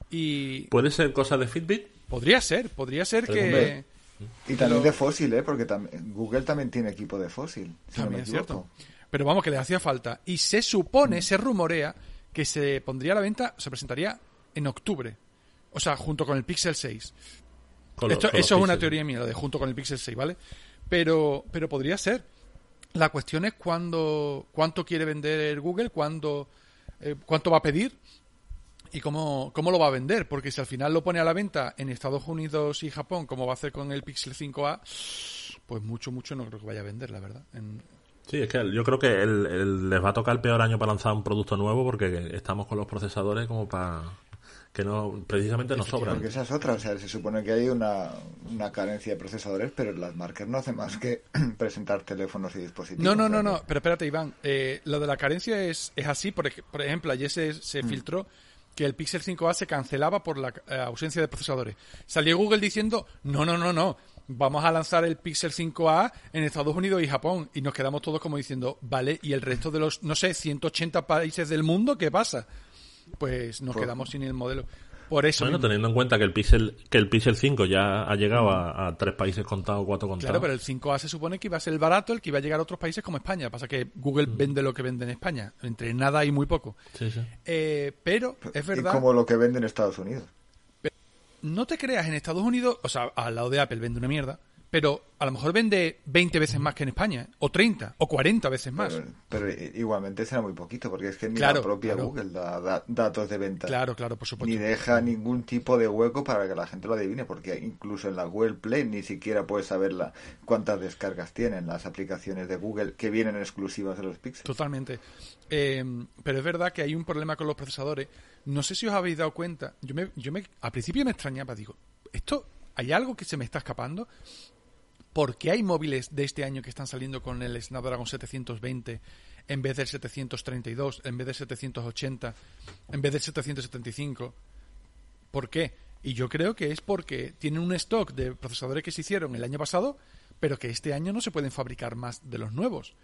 S3: Y
S2: ¿Puede ser cosa de Fitbit?
S3: podría ser, podría ser
S2: Pero,
S3: que,
S4: Y también de fósil, ¿eh? Porque también, Google también tiene equipo de fósil.
S3: también es cierto. Pero vamos, que le hacía falta. Y se supone,
S4: Mm.
S3: se rumorea, que se pondría a la venta, se presentaría en octubre. O sea, junto con el Pixel 6.
S2: Con los-
S3: Esto-
S2: con
S3: eso es una teoría mía, lo de junto con el Pixel 6, ¿vale? Pero, pero podría ser. La cuestión es cuándo, cuánto quiere vender Google, cuándo, eh, cuánto va a pedir y cómo, cómo lo va a vender. Porque si al final lo pone a la venta en Estados Unidos y Japón, como va a hacer con el Pixel 5A, pues mucho, mucho no creo que vaya a vender, la verdad. En-
S2: Sí, es que yo creo que el- el- les va a tocar el peor año para lanzar un producto nuevo porque estamos con los procesadores como para que no precisamente nos sobran.
S4: Porque esa es otra, o sea, se supone que hay una, una carencia de procesadores, pero las marcas no hacen más que presentar teléfonos y dispositivos.
S3: No, no, no, no, pero espérate, Iván. Eh, lo de la carencia es, es así. Por, por ejemplo, ayer se, se filtró que el Pixel 5A se cancelaba por la eh, ausencia de procesadores. Salió Google diciendo, no, no, no, no, vamos a lanzar el Pixel 5A en Estados Unidos y Japón. Y nos quedamos todos como diciendo, vale, ¿y el resto de los, no sé, 180 países del mundo qué pasa? Pues nos
S4: Pues-
S3: quedamos sin el modelo. Por eso
S2: Bueno,
S3: mismo.
S2: teniendo en cuenta que el Pixel que el Pixel 5 ya ha llegado a, a tres países contados, cuatro contados.
S3: Claro, pero el 5A se supone que iba a ser el barato, el que iba a llegar a otros países como España. Pasa que Google
S2: Mm.
S3: vende lo que vende en España, entre nada y muy poco.
S2: Sí, sí.
S3: Eh, pero es
S4: Y
S3: verdad,
S4: como lo que venden en Estados Unidos.
S3: no te creas, en Estados Unidos, o sea, al lado de Apple vende una mierda, pero a lo mejor vende 20 veces más que en España, o 30, o 40 veces más.
S4: Pero, pero igualmente será muy poquito, porque es que ni
S3: Claro,
S4: la propia
S3: claro.
S4: Google da, da- datos de venta.
S3: Claro, claro, por supuesto.
S4: Ni deja ningún tipo de hueco para que la gente lo adivine, porque incluso en la Google Play ni siquiera puedes saber la, cuántas descargas tienen las aplicaciones de Google que vienen exclusivas de los Pixels.
S3: Totalmente. Eh, pero es verdad que hay un problema con los procesadores. No sé si os habéis dado cuenta. Yo me, yo me, al principio me extrañaba, digo, esto, hay algo que se me está escapando. Porque hay móviles de este año que están saliendo con el Snapdragon 720 en vez del 732, en vez del 780, en vez del 775. ¿Por qué? Y yo creo que es porque tienen un stock de procesadores que se hicieron el año pasado, pero que este año no se pueden fabricar más de los nuevos.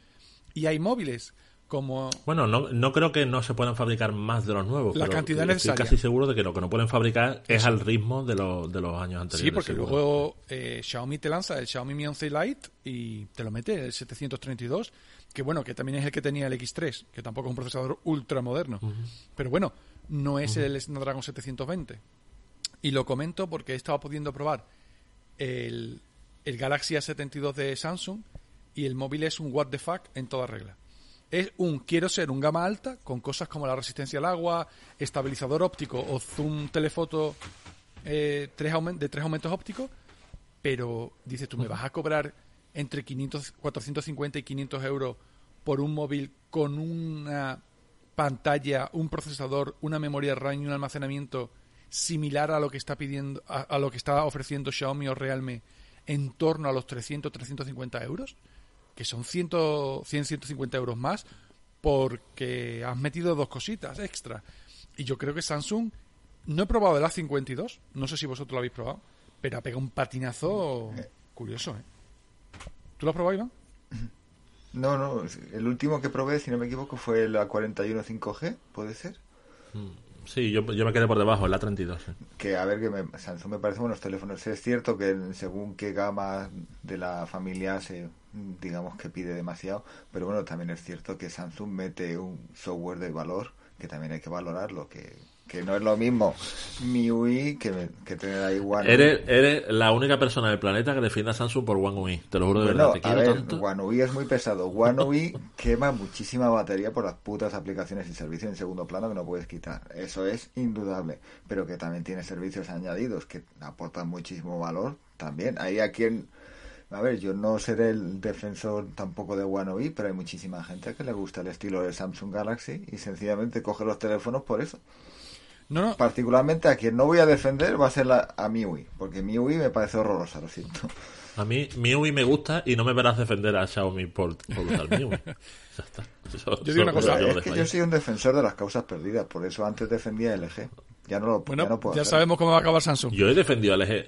S3: Y hay móviles como
S2: Bueno, no, no creo que no se puedan fabricar más de los nuevos.
S3: La
S2: pero
S3: cantidad
S2: estoy
S3: necesaria.
S2: casi seguro de que lo que no pueden fabricar es al ritmo de, los de los años anteriores.
S3: Sí, porque
S2: seguro.
S3: luego eh, Xiaomi te lanza el Xiaomi Mi 11 Lite y te lo mete el 732, que bueno, que también es el que tenía el X3, que tampoco es un procesador ultra moderno. Pero bueno, no es el Snapdragon 720. Y lo comento porque he estado pudiendo probar el, el Galaxy A72 de Samsung y el móvil es un what the fuck en toda regla. Es un quiero ser un gama alta con cosas como la resistencia al agua, estabilizador óptico o zoom telefoto eh, de tres aumentos ópticos, pero dices tú, ¿me vas a cobrar entre 500, 450 y 500 euros por un móvil con una pantalla, un procesador, una memoria RAM y un almacenamiento similar a lo que está pidiendo, a, a lo que está ofreciendo Xiaomi o Realme en torno a los 300, 350 euros? Que son 100, 100 150 euros más porque has metido dos cositas extra. Y yo creo que Samsung, no he probado el A52, no sé si vosotros lo habéis probado, pero ha pegado un patinazo curioso, ¿eh? ¿Tú lo has probado, Iván?
S4: No, no, el último que probé, si no me equivoco, fue el A41 5G, ¿puede ser?
S2: Sí, yo, yo me quedé por debajo, el A32. sí.
S4: Que a ver, que me, Samsung me parece buenos teléfonos. Es cierto que según qué gama de la familia se, digamos que pide demasiado, pero bueno, también es cierto que Samsung mete un software de valor que también hay que valorarlo, que, que no es lo mismo MIUI que, que tener ahí One UI.
S2: Eres, eres la única persona del planeta que defiende a Samsung por One UI. Te lo juro de
S4: Bueno,
S2: verdad. Te
S4: a
S2: quiero
S4: ver,
S2: tanto.
S4: One UI es muy pesado. One UI quema muchísima batería por las putas aplicaciones y servicios en segundo plano que no puedes quitar. Eso es indudable. Pero que también tiene servicios añadidos que aportan muchísimo valor también. Hay a quien... A ver, yo no seré el defensor tampoco de One UI, pero hay muchísima gente que le gusta el estilo de Samsung Galaxy y sencillamente coge los teléfonos por eso.
S3: No, no,
S4: Particularmente a quien no voy a defender va a ser la, a MIUI, porque MIUI me parece horrorosa, lo siento.
S2: A mí MIUI me gusta y no me verás defender a Xiaomi por, por usar MIUI. Ya está. Eso-
S3: Yo digo una cosa,
S4: es que yo soy un defensor de las causas perdidas, por eso antes defendía LG. Ya no lo
S3: Bueno,
S4: ya no puedo
S3: ya sabemos cómo va a acabar Samsung.
S2: Yo he defendido al LG,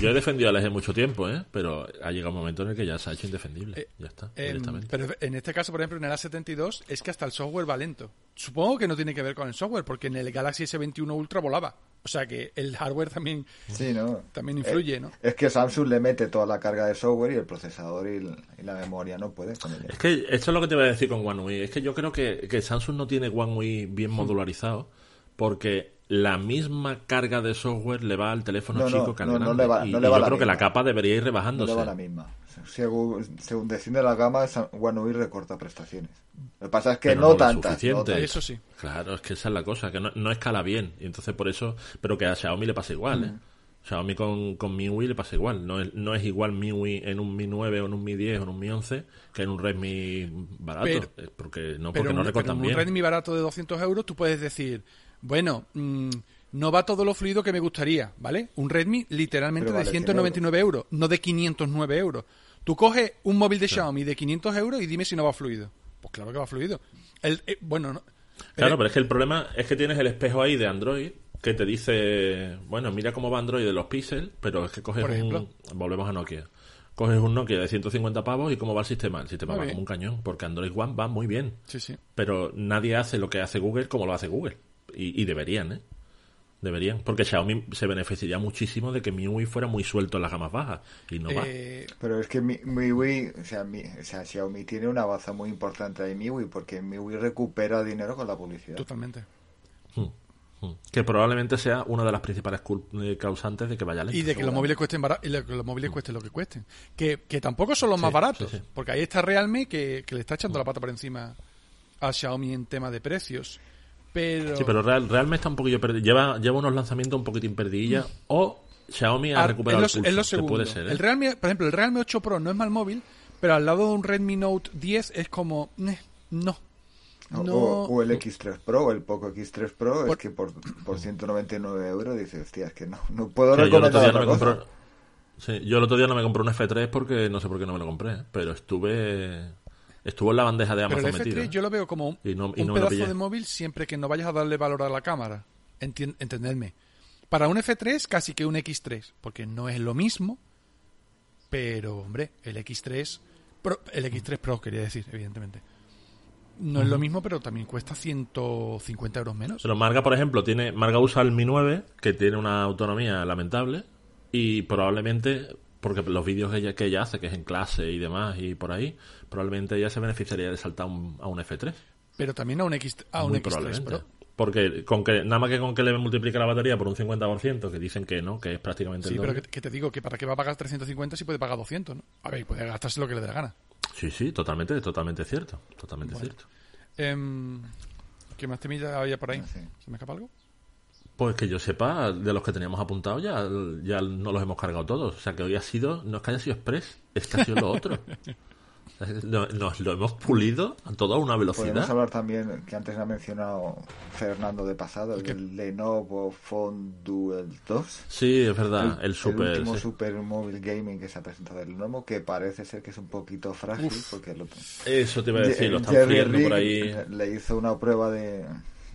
S2: yo he defendido al LG mucho tiempo, ¿eh? Pero ha llegado un momento en el que ya se ha hecho indefendible.
S3: Eh,
S2: ya está,
S3: Em,
S2: directamente.
S3: pero en este caso, por ejemplo, en el A72 es que hasta el software va lento. Supongo que no tiene que ver con el software, porque en el Galaxy S21 Ultra volaba. O sea que el hardware también,
S4: Sí, ¿no?
S3: también influye, ¿no?
S4: Es que Samsung le mete toda la carga de software y el procesador y, el- y la memoria no puede con ella.
S2: Es que esto es lo que te voy a decir con One UI. Es que yo creo que, que Samsung no tiene One UI bien modularizado porque la misma carga de software le va al teléfono
S4: No, no,
S2: chico que al
S4: no, no
S2: grande.
S4: le va-
S2: y,
S4: no le va
S2: yo creo que la capa debería ir
S4: No
S2: rebajándose.
S4: le va la misma. Según, según desciende la gama, One UI recorta prestaciones. Lo que pasa es que
S2: Pero
S4: no,
S2: no
S4: tantas.
S2: suficiente.
S4: no tantas.
S3: Eso sí.
S2: Claro, es que esa es la cosa, que no, no escala bien. Y entonces por eso, pero que a Xiaomi le pasa igual, ¿eh? Xiaomi con, con MIUI le pasa igual. No es, no es igual MIUI en un Mi 9 o en un Mi 10 o en un Mi 11 que en un Redmi barato.
S3: Pero-
S2: porque no,
S3: Pero,
S2: porque no
S3: un, pero
S2: recortan
S3: un
S2: bien.
S3: Redmi barato de 200 euros, tú puedes decir, bueno, mm, no va todo lo fluido que me gustaría, ¿vale? Un Redmi literalmente
S4: Pero
S3: de
S4: vale
S3: 199 euros, no de 509 euros. Tú coges un móvil de Xiaomi de 500 euros y dime si no va fluido. Pues claro que va fluido. El, eh, bueno, no-
S2: Claro,
S3: eh,
S2: pero es que el problema es que tienes el espejo ahí de Android que te dice, bueno, mira cómo va Android de los píxeles, pero es que coges
S3: Por ejemplo.
S2: un... Volvemos a Nokia. Coges un Nokia de 150 pavos y cómo va el sistema. El sistema
S3: Muy
S2: va
S3: bien.
S2: como un cañón, porque Android One va muy bien.
S3: Sí, sí.
S2: Pero nadie hace lo que hace Google como lo hace Google. Y, y deberían, ¿eh? Deberían. Porque Xiaomi se beneficiaría muchísimo de que MIUI fuera muy suelto en las gamas bajas. Y no va.
S3: Eh,
S4: Pero es que mi, MIUI, o sea, mi, o sea, Xiaomi tiene una baza muy importante de MIUI porque MIUI recupera dinero con la publicidad.
S3: totalmente.
S2: Mm, mm. Que probablemente sea una de las principales eh, causantes de que vaya lento.
S3: Y de que los móviles cuesten bara- y de que los móviles cuesten lo que cuesten. Que, que tampoco son los más baratos.
S2: sí, sí.
S3: Porque ahí está Realme que, que le está echando la pata por encima a Xiaomi en tema de precios. Pero,
S2: Sí, pero Real, Realme está un poquillo perdido. Lleva, lleva unos lanzamientos un poquitín perdidilla. O Xiaomi ha
S3: Ah,
S2: recuperado
S3: es lo,
S2: el pulso,
S3: es lo segundo.
S2: puede ser. ¿eh?
S3: el Realme, por ejemplo, el Realme 8 Pro no es mal móvil, pero al lado de un Redmi Note 10 es como, "Neh, no.
S4: O-
S3: No.
S4: O, o el X3 Pro, o el Poco X3 Pro,
S3: Por-
S4: es que por, por 199 euros dices, hostia, es que no, no puedo
S2: O sea, yo el otro
S4: recomendar
S2: día
S4: otra
S2: no me
S4: cosa.
S2: compré- Sí, yo el otro día no me compré un F3 porque no sé por qué no me lo compré, ¿eh? pero estuve estuvo en la bandeja de
S3: Pero
S2: Amazon
S3: el F3
S2: metido. ¿eh?
S3: yo lo veo como un,
S2: no- no
S3: pedazo de móvil siempre que no vayas a darle valor a la cámara. Entien- entendedme. Para un F3 casi que un X3, porque no es lo mismo, pero hombre, el X3 Pro, el X3 Pro quería decir, evidentemente. No es lo mismo, pero también cuesta 150 euros menos.
S2: Pero Marga, por ejemplo, tiene Marga usa el Mi 9, que tiene una autonomía lamentable, y probablemente, porque los vídeos que ella, que ella hace, que es en clase y demás, y por ahí, probablemente ella se beneficiaría de saltar un- a un F3.
S3: Pero también a un, X, a un
S2: Muy
S3: X3
S2: probablemente.
S3: Pro.
S2: Porque con que, nada más que con que le multiplique la batería por un 50%, que dicen que no, que es prácticamente
S3: Sí,
S2: el
S3: pero que, que te digo que para qué va a pagar 350 si puede pagar 200, ¿no? A ver, puede gastarse lo que le dé la gana.
S2: Sí, sí, totalmente, totalmente cierto. Totalmente cierto.
S3: Em, ¿Qué más temilla había por ahí?
S4: No sé.
S3: ¿Se me escapa algo?
S2: Pues que yo sepa, de los que teníamos apuntados ya, ya no los hemos cargado todos. O sea, que hoy ha sido, no es que haya sido express, es que ha sido lo otro. O sea, no- Nos lo hemos pulido a toda una
S4: Podemos
S2: velocidad.
S4: hablar también, que antes ha mencionado Fernando de pasado, el Lenovo Phone Duel 2.
S2: Sí, es verdad, el, super.
S4: último
S2: sí.
S4: super móvil gaming que se ha presentado del Lenovo, que parece ser que es un poquito frágil, porque lo,
S2: Eso te iba a decir, lo están friendo por ahí.
S4: le hizo una prueba de,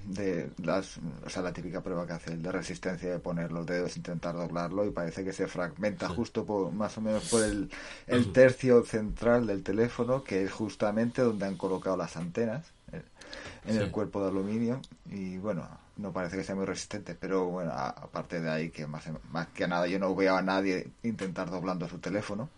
S4: de las, o sea, la típica prueba que hace el de resistencia de poner los dedos, intentar doblarlo y parece que se fragmenta justo por, más o menos por el, el tercio central del teléfono, que es justamente donde han colocado las antenas eh, en
S2: Sí.
S4: el cuerpo de aluminio y bueno, no parece que sea muy resistente, pero bueno, aparte de ahí que más, más que nada yo no veo a nadie intentar doblando su teléfono.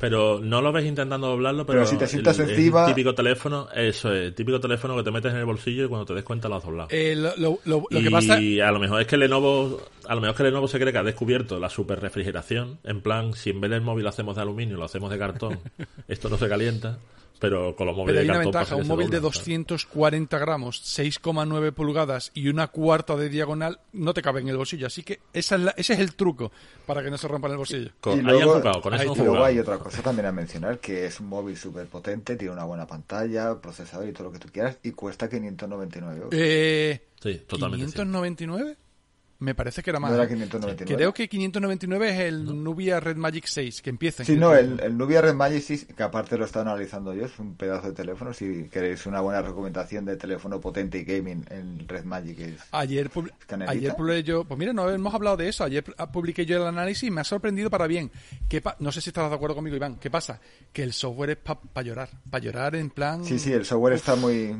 S2: Pero no lo ves intentando doblarlo, pero,
S4: Pero si te sientas
S2: el- típico teléfono, eso es, típico teléfono que te metes en el bolsillo y cuando te des cuenta lo has doblado.
S3: Eh, lo, lo- lo- lo
S2: y
S3: que pasa...
S2: a lo mejor es que Lenovo, a lo mejor es que Lenovo se cree que ha descubierto la super refrigeración, en plan, si en vez del móvil lo hacemos de aluminio, lo hacemos de cartón, esto no se calienta, pero con los móviles
S3: Pero hay
S2: de
S3: una
S2: cartón
S3: ventaja,
S2: pasa que
S3: un móvil de
S2: doblan, ¿sabes?
S3: 240 gramos, 6,9 pulgadas y una cuarta de diagonal no te cabe en el bolsillo. Así que esa es la- ese es el truco para que no se rompa en el bolsillo.
S2: Con-
S4: Y luego-
S2: jugado, con eso
S4: Y luego hay otra cosa también a mencionar, que es un móvil súper potente, tiene una buena pantalla, procesador y todo lo que tú quieras, y cuesta 599 euros.
S3: Eh,
S2: Sí, totalmente. cierto.
S3: ¿599? Me parece que era más.
S4: ¿No era
S3: ¿eh?
S4: 599?
S3: Creo que 599 es el Nubia Red Magic 6, que empieza en
S4: Sí, no,
S3: 599.
S4: el, el Nubia Red Magic, sí, que aparte lo estaba analizando yo, es un pedazo de teléfono. Si queréis una buena recomendación de teléfono potente y gaming, el Red Magic es.
S3: Ayer, pub- ayer publiqué yo, pues mira, no hemos hablado de eso. Ayer pu- publiqué yo el análisis y me ha sorprendido para bien. ¿Qué pa- no sé si estarás de acuerdo conmigo, Iván. ¿Qué pasa? Que el software es para llorar. Para llorar en plan.
S4: Sí, sí, el software está muy...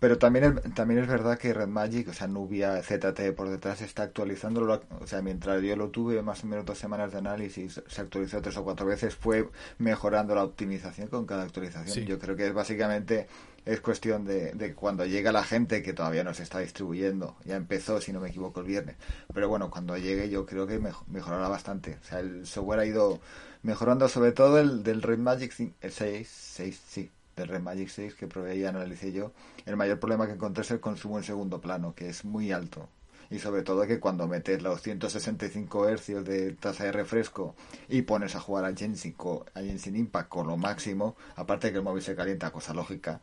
S4: Pero también es, también es verdad que Red Magic, o sea, Nubia ZT por detrás está actualizándolo. O sea, mientras yo lo tuve más o menos dos semanas de análisis, se actualizó tres o cuatro veces, fue mejorando la optimización con cada actualización.
S3: Sí.
S4: Yo creo que es básicamente es cuestión de, de cuando llega la gente que todavía no se está distribuyendo. Ya empezó, si no me equivoco, el viernes. Pero bueno, cuando llegue yo creo que mejo- mejorará bastante. O sea, el software ha ido mejorando sobre todo el del Red Magic cin- el 6, 6, sí, del Red Magic 6 que probé y analicé yo. El mayor problema que encontré es el consumo en segundo plano, que es muy alto. Y sobre todo que cuando metes los 165 hercios de tasa de refresco y pones a jugar a co- a Genshin Impact con lo máximo, aparte de que el móvil se calienta, cosa lógica,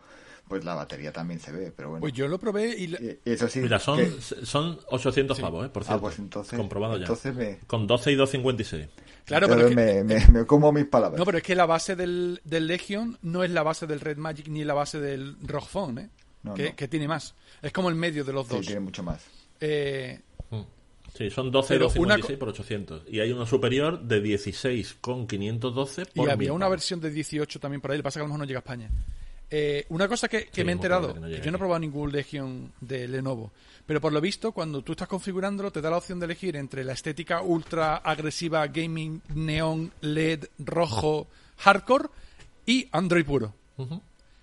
S4: pues la batería también se ve, pero bueno.
S3: Pues yo lo probé y. la-
S4: Y- y eso sí,
S2: Mira, son,
S4: que-
S2: son 800 pavos, ¿eh? Por
S4: Ah,
S2: cierto.
S4: pues entonces-
S2: Comprobado ya.
S4: entonces me-
S2: Con 12 y 256.
S3: Claro, pero
S4: entonces
S3: que,
S4: me, me- me como mis palabras.
S3: no, pero es que la base del, del Legion no es la base del Red Magic ni la base del ROG Phone, ¿eh?
S4: No,
S3: que,
S4: no.
S3: que tiene más. Es como el medio de los
S4: Sí,
S3: dos.
S4: tiene mucho más.
S3: Eh,
S2: Mm. Sí, son 12 y
S3: Pero una
S2: 256 por 800. Y hay uno superior de 16 con 512
S3: y
S2: por
S3: había
S2: 1000
S3: una versión de 18 también por ahí. Lo que pasa es que a lo mejor no llega a España. Eh, una cosa que, que
S2: Sí,
S3: me he enterado,
S2: que no
S3: yo no he probado ningún Legion de Lenovo, pero por lo visto, cuando tú estás configurándolo, te da la opción de elegir entre la estética ultra agresiva, gaming, neón, LED, rojo, hardcore y Android puro.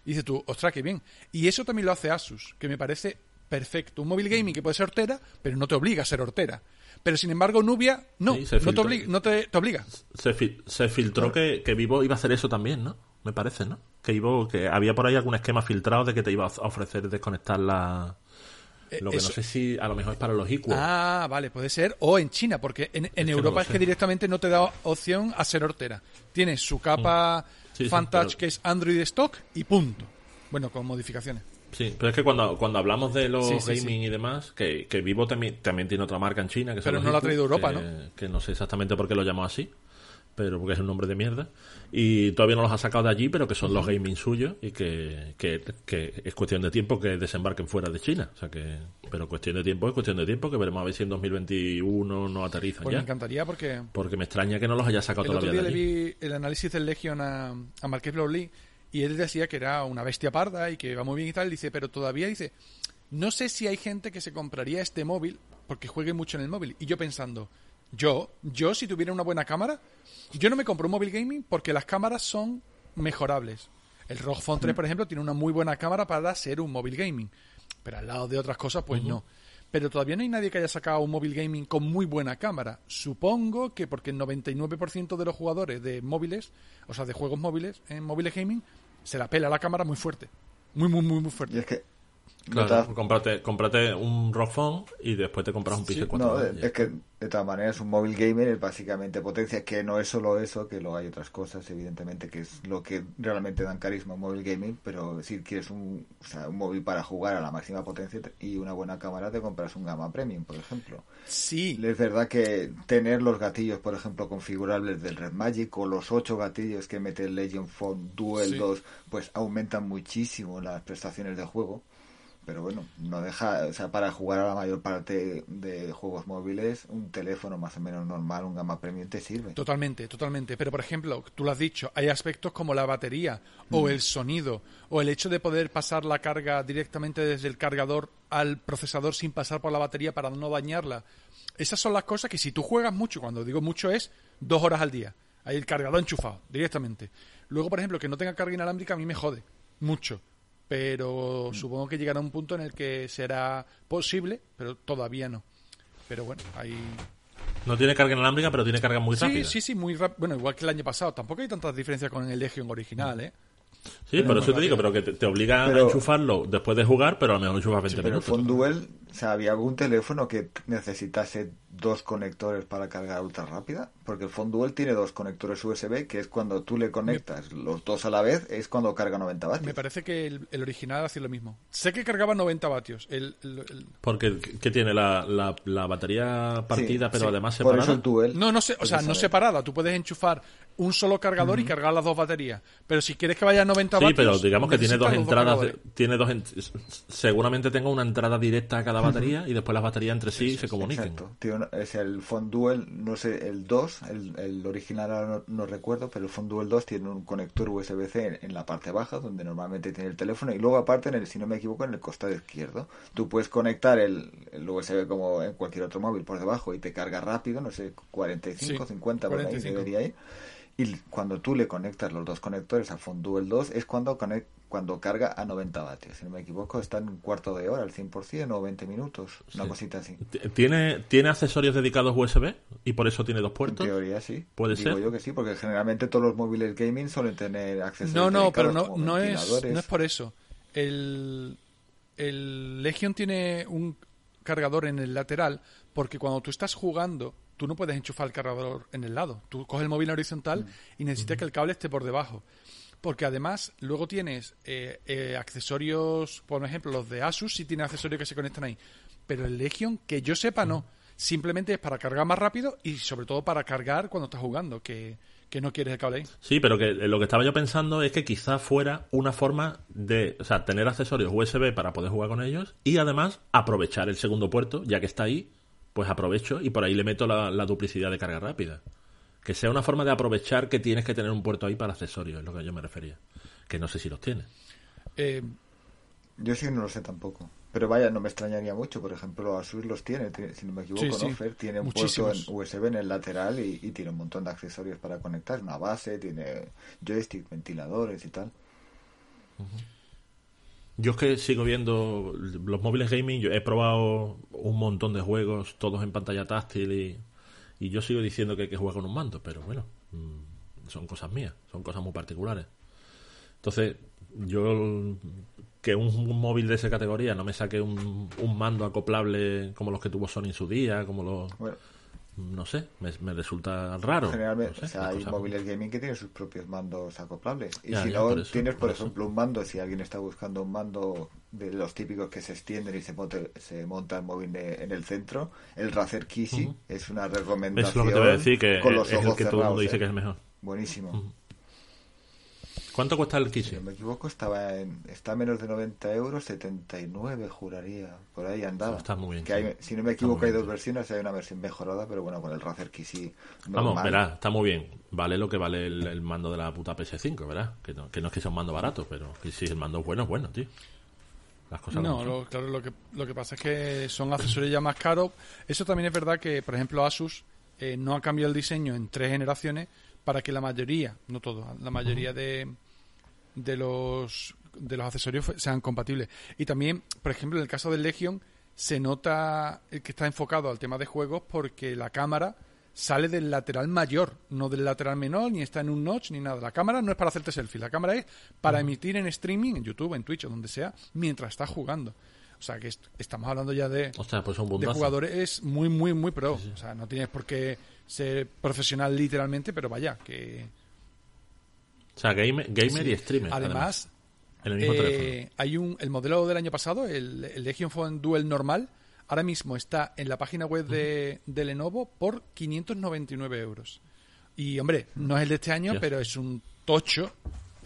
S3: Y dices tú, ostras, qué bien. Y eso también lo hace Asus, que me parece perfecto. Un móvil gaming que puede ser hortera, pero no te obliga a ser hortera. Pero sin embargo, Nubia, no,
S2: Sí,
S3: no, te obliga, no te, te obliga.
S2: Se, fil- se filtró que, que Vivo iba a hacer eso también, ¿no? Me parece, ¿no? Que Vivo, que había por ahí algún esquema filtrado de que te iba a ofrecer desconectar la...
S3: Eh,
S2: Lo que
S3: eso-
S2: no sé si a lo mejor es para los equos.
S3: Ah, vale, puede ser. O en China, porque en, en
S2: no
S3: Europa es que directamente no te da opción a ser hortera. Tienes su capa
S2: Mm. Sí, sí,
S3: Fantouch
S2: pero-
S3: que es Android stock y punto. Bueno, con modificaciones.
S2: Sí, pero es que cuando, cuando hablamos de los
S3: Sí, sí,
S2: gaming y demás, que, que Vivo también, también tiene otra marca en China, que
S3: Pero no la ha traído Europa,
S2: que,
S3: ¿no?
S2: Que no sé exactamente por qué lo llamó así, pero porque es un nombre de mierda. Y todavía no los ha sacado de allí, pero que son los gaming suyos y que, que, que es cuestión de tiempo que desembarquen fuera de China. O sea que, pero cuestión de tiempo es cuestión de tiempo, que veremos a ver si en 2021 no aterrizan
S3: Pues
S2: ya.
S3: me encantaría porque
S2: Porque me extraña que no los haya sacado
S3: el otro
S2: todavía
S3: día
S2: de
S3: le
S2: allí.
S3: vi el análisis del Legion a, a Marqués Blowley y él decía que era una bestia parda y que va muy bien y tal. Dice, pero todavía dice, no sé si hay gente que se compraría este móvil porque juegue mucho en el móvil. Y yo pensando, yo, yo si tuviera una buena cámara, yo no me compro un móvil gaming porque las cámaras son mejorables. El ROG Phone 3, por ejemplo, tiene una muy buena cámara para ser un móvil gaming. Pero al lado de otras cosas, pues no. Pero todavía no hay nadie que haya sacado un móvil gaming con muy buena cámara. Supongo que porque el 99% de los jugadores de móviles, o sea, de juegos móviles, en móviles gaming, se la pela la cámara muy fuerte. Muy, muy, muy, muy
S4: Y
S3: fuerte.
S4: es que
S2: Claro,
S4: nota-
S2: cómprate, cómprate un ROG Phone y después te compras un Pixel 4.
S4: No, es que de todas maneras un móvil gamer es básicamente potencia, que no es solo eso, que luego hay otras cosas, evidentemente, que es lo que realmente dan carisma a un móvil gaming, pero si quieres un, o sea, un móvil para jugar a la máxima potencia y una buena cámara, te compras un gama premium, por ejemplo.
S3: Sí,
S4: Es verdad que tener los gatillos, por ejemplo, configurables del Red Magic o los ocho gatillos que mete el Legion Phone Duel
S3: Sí.
S4: 2, pues aumentan muchísimo las prestaciones del juego. Pero bueno, no deja, o sea, para jugar a la mayor parte de juegos móviles, un teléfono más o menos normal, un gama premium te sirve.
S3: Totalmente, totalmente. Pero, por ejemplo, tú lo has dicho, hay aspectos como la batería o el sonido o el hecho de poder pasar la carga directamente desde el cargador al procesador sin pasar por la batería para no dañarla. Esas son las cosas que si tú juegas mucho, cuando digo mucho es dos horas al día. Hay el cargador enchufado directamente. Luego, por ejemplo, que no tenga carga inalámbrica a mí me jode mucho. Pero supongo que llegará un punto en el que será posible, pero todavía no. Pero bueno, ahí
S2: No tiene carga inalámbrica, pero tiene carga muy
S3: Sí,
S2: rápida.
S3: sí, sí, muy rápido. Bueno, igual que el año pasado. Tampoco hay tantas diferencias con el Legion original, ¿eh?
S2: Sí, por eso te digo, pero que te, te obliga
S4: Pero-
S2: a enchufarlo después de jugar, pero a lo mejor enchufas 20
S4: Pero el
S2: minutos.
S4: Phone Duel, o sea, había algún teléfono que necesitase dos conectores para cargar ultra rápida, porque el Phone Duel tiene dos conectores USB, que es cuando tú le conectas los dos a la vez, es cuando carga 90 vatios.
S3: Me parece que el, el original hacía lo mismo. Sé que cargaba 90 vatios. El, el- el-
S2: Porque que tiene la, la, la batería partida,
S4: Sí,
S2: pero
S4: sí.
S2: además
S4: Por
S2: separada.
S4: eso el Duel.
S3: No, no sé, o sea, no separada. Tú puedes enchufar un solo cargador y cargar las dos baterías. Pero si quieres que vaya a 90
S2: Sí,
S3: vatios,
S2: pero digamos que tiene dos entradas, de-
S3: cargadores.
S2: tiene dos, en- seguramente tenga una entrada directa a cada batería y después las baterías entre sí se comuniquen.
S4: Exacto. Tiene una- es el Phone Duel, no sé, el 2, el, el original ahora no, no recuerdo, pero el Phone Duel 2 tiene un conector USB-C en, en la parte baja, donde normalmente tiene el teléfono, y luego aparte, en el, si no me equivoco, en el costado izquierdo. Tú puedes conectar el, el USB como en cualquier otro móvil por debajo y te carga rápido, no sé, 45,
S3: Sí,
S4: 50 por ahí
S3: 45.
S4: debería ir. Y cuando tú le conectas los dos conectores al Phone Duel 2 es cuando, conec- cuando carga a 90 vatios. Si no me equivoco, está en un cuarto de hora, al 100% o 20 minutos, una
S2: Sí.
S4: cosita así.
S2: ¿Tiene, ¿Tiene accesorios dedicados USB y por eso tiene dos
S4: En
S2: puertos?
S4: teoría sí.
S2: ¿Puede
S4: Digo
S2: ser?
S4: yo que sí, porque generalmente todos los móviles gaming suelen tener acceso
S3: No, no, pero no, no, es, no es por eso. El, el Legion tiene un cargador en el lateral porque cuando tú estás jugando, tú no puedes enchufar el cargador en el lado. Tú coges el móvil horizontal y necesitas que el cable esté por debajo. Porque además luego tienes eh, eh, accesorios, por ejemplo, los de Asus sí tienen accesorios que se conectan ahí. Pero el Legion, que yo sepa, no. Simplemente es para cargar más rápido y sobre todo para cargar cuando estás jugando, que, que no quieres el cable ahí.
S2: Sí, pero que eh, lo que estaba yo pensando es que quizá fuera una forma de, o sea, tener accesorios USB para poder jugar con ellos y además aprovechar el segundo puerto, ya que está ahí, pues aprovecho y por ahí le meto la, la duplicidad de carga rápida. Que sea una forma de aprovechar que tienes que tener un puerto ahí para accesorios, es lo que yo me refería. Que no sé si los tiene.
S3: Eh,
S4: Yo sí no lo sé tampoco. Pero vaya, no me extrañaría mucho. Por ejemplo, Asus los tiene, tiene- si no me equivoco,
S3: Sí,
S4: ¿no?
S3: sí.
S4: Fer? Tiene un
S3: Muchísimos.
S4: puerto en USB en el lateral y, y tiene un montón de accesorios para conectar. Una base, tiene joystick, ventiladores y tal.
S2: Yo es que sigo viendo los móviles gaming, yo he probado un montón de juegos, todos en pantalla táctil y, y yo sigo diciendo que hay que jugar con un mando, pero bueno, mm, son cosas mías, son cosas muy particulares. Entonces, yo que un, móvil de esa categoría no me saque un, un mando acoplable como los que tuvo Sony en su día, como los... No sé, me, me resulta raro.
S4: generalmente,
S2: no sé,
S4: o sea, hay móviles gaming que tienen sus propios mandos acoplables. Y
S2: Ya,
S4: si
S2: ya,
S4: no,
S2: por eso,
S4: tienes, por,
S2: por eso.
S4: ejemplo, un mando, si alguien está buscando un mando de los típicos que se extienden y se, monte- se monta el móvil de- en el centro, el Razer Kishi
S2: Ujú.
S4: es una
S2: Es
S4: recomendación.
S2: lo que te voy a decir, que
S4: con
S2: es,
S4: los
S2: es el
S4: ojos
S2: que todo el mundo dice
S4: ¿eh?
S2: que es mejor.
S4: Buenísimo.
S2: ¿Cuánto cuesta el
S4: Si
S2: Kishi?
S4: no me equivoco, estaba en, está a menos de 90 euros, 79 juraría. Por ahí andaba.
S2: Está muy bien,
S4: Que hay- si no me equivoco, hay dos versiones. Hay una versión mejorada, pero bueno, con el Razer Kishi
S2: Vamos,
S4: normal.
S2: verás, está muy bien. Vale lo que vale el, el mando de la puta PS5, ¿verdad? Que no, que no es que sea un mando barato, pero que si el mando es bueno, es bueno, tío. Las cosas
S3: No, lo, claro, lo que, lo que pasa es que son accesorios ya más caros. Eso también es verdad que, por ejemplo, Asus eh, no ha cambiado el diseño en tres generaciones para que la mayoría, no todo, la mayoría de, de los de los accesorios sean compatibles. Y también, por ejemplo, en el caso del Legion, se nota el que está enfocado al tema de juegos porque la cámara sale del lateral mayor, no del lateral menor, ni está en un notch, ni nada. La cámara no es para hacerte selfie, la cámara es para emitir en streaming, en YouTube, en Twitch o donde sea, mientras estás jugando. O sea que est- estamos hablando ya de,
S2: pues
S3: de jugadores muy, muy, muy pro. O sea, no tienes por qué ser profesional literalmente, pero vaya, que...
S2: O sea, gamer, gamer
S3: Sí.
S2: y streamer.
S3: Además,
S2: en el mismo
S3: eh, hay un el modelo del año pasado, el, el Legion Phone Duel normal, ahora mismo está en la página web de, de Lenovo por 599 euros. Y hombre, no es el de este año, pero es un tocho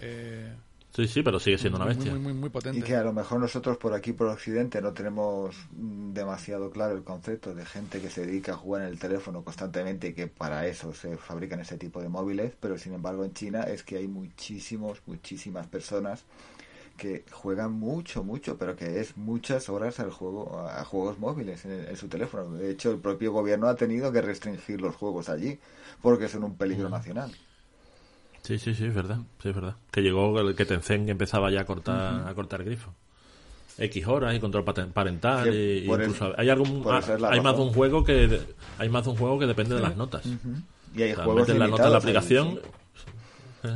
S3: eh,
S2: Sí, sí, pero sigue siendo una
S3: muy,
S2: bestia.
S3: muy, muy, muy
S4: Y
S3: potente.
S4: que a lo mejor nosotros por aquí, por Occidente, no tenemos mm, demasiado claro el concepto de gente que se dedica a jugar en el teléfono constantemente y que para eso se fabrican ese tipo de móviles, pero sin embargo en China es que hay muchísimos, muchísimas personas que juegan mucho, mucho, pero que es muchas horas al juego, a juegos móviles en, en su teléfono. De hecho, el propio gobierno ha tenido que restringir los juegos allí porque son un peligro nacional.
S2: Sí, sí, sí, es verdad. Sí, es verdad. Que llegó el que Tencent empezaba ya a cortar, a cortar grifo. X horas y control parental
S4: Sí,
S2: y, incluso hay algún ah,
S4: la
S2: hay más de un juego que de- hay más de un juego que depende de las notas.
S4: Y hay
S2: O sea,
S4: juegos
S2: las notas en la aplicación
S4: sí.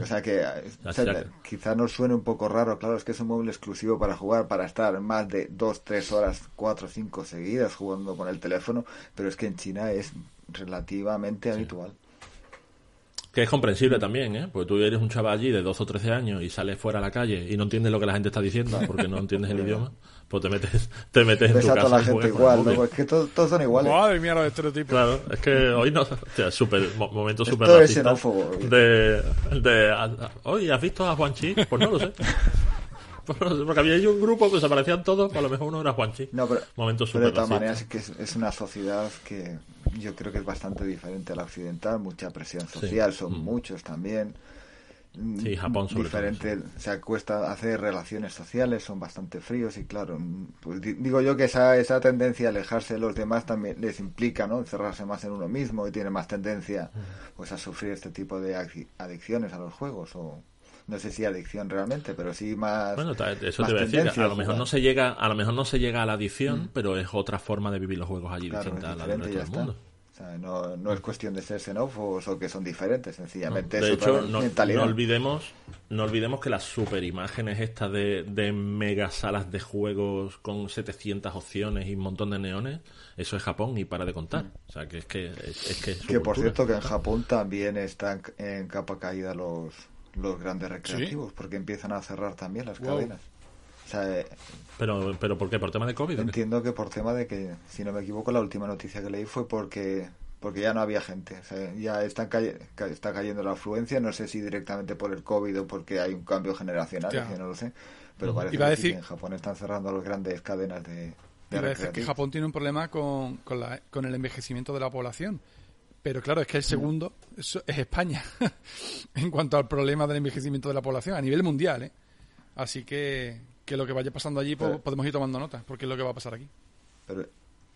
S4: O sea que o sea, quizá nos suene un poco raro, claro, es que es un móvil exclusivo para jugar, para estar más de 2, 3 horas, 4, 5 seguidas jugando con el teléfono, pero es que en China es relativamente habitual.
S2: Que es comprensible también, ¿eh? Porque tú eres un chaval allí de 12 o 13 años y sales fuera a la calle y no entiendes lo que la gente está diciendo porque no entiendes el idioma, pues te metes, te metes en tu casa.
S4: toda la gente igual, ¿no? Es que todos, son iguales.
S3: Madre mía, los estereotipos.
S2: Claro, es que hoy no. O super, momento súper
S4: racista.
S2: De, de, Oye, ¿has visto a Juanchi? Pues no lo sé. Porque había un grupo que se parecían todos, pues a lo mejor uno era Juanchi.
S4: No, pero,
S2: Momento
S4: pero de todas maneras es que es, una sociedad que yo creo que es bastante diferente a la occidental, mucha presión social, son mm. muchos también.
S2: Sí, Japón sobre
S4: diferente, se cuesta hacer relaciones sociales, son bastante fríos y claro, pues digo yo que esa, esa tendencia a alejarse de los demás también les implica, ¿no? Encerrarse más en uno mismo y tiene más tendencia pues a sufrir este tipo de adicciones a los juegos o no sé si adicción realmente, pero sí más.
S2: Bueno, eso te voy a decir. A lo mejor no se llega, a lo mejor no se llega a la adicción, mm. pero es otra forma de vivir los juegos allí distinta a la del resto del mundo.
S4: O sea, no, no, es cuestión de ser xenófobos o que son diferentes, sencillamente
S2: de hecho, no, no, olvidemos, no olvidemos que las super imágenes estas de, de mega salas de juegos con 700 opciones y un montón de neones, eso es Japón y para de contar. Mm. O sea, que es que es, que,
S4: que por cierto que en Japón también están en capa caída los los grandes recreativos, porque empiezan a cerrar también las cadenas. Eh,
S2: pero, pero ¿por qué? ¿Por tema de COVID?
S4: Entiendo que por tema de que, si no me equivoco, la última noticia que leí fue porque porque ya no había gente. ya están está cayendo la afluencia, no sé si directamente por el COVID o porque hay un cambio generacional, no lo sé. Pero parece que en Japón están cerrando las grandes cadenas de...
S3: de que Japón tiene un problema con, con, la, con el envejecimiento de la población pero claro, es que el segundo es, España en cuanto al problema del envejecimiento de la población a nivel mundial. ¿eh? Así que, que lo que vaya pasando allí podemos ir tomando nota, porque es lo que va a pasar aquí.
S4: Pero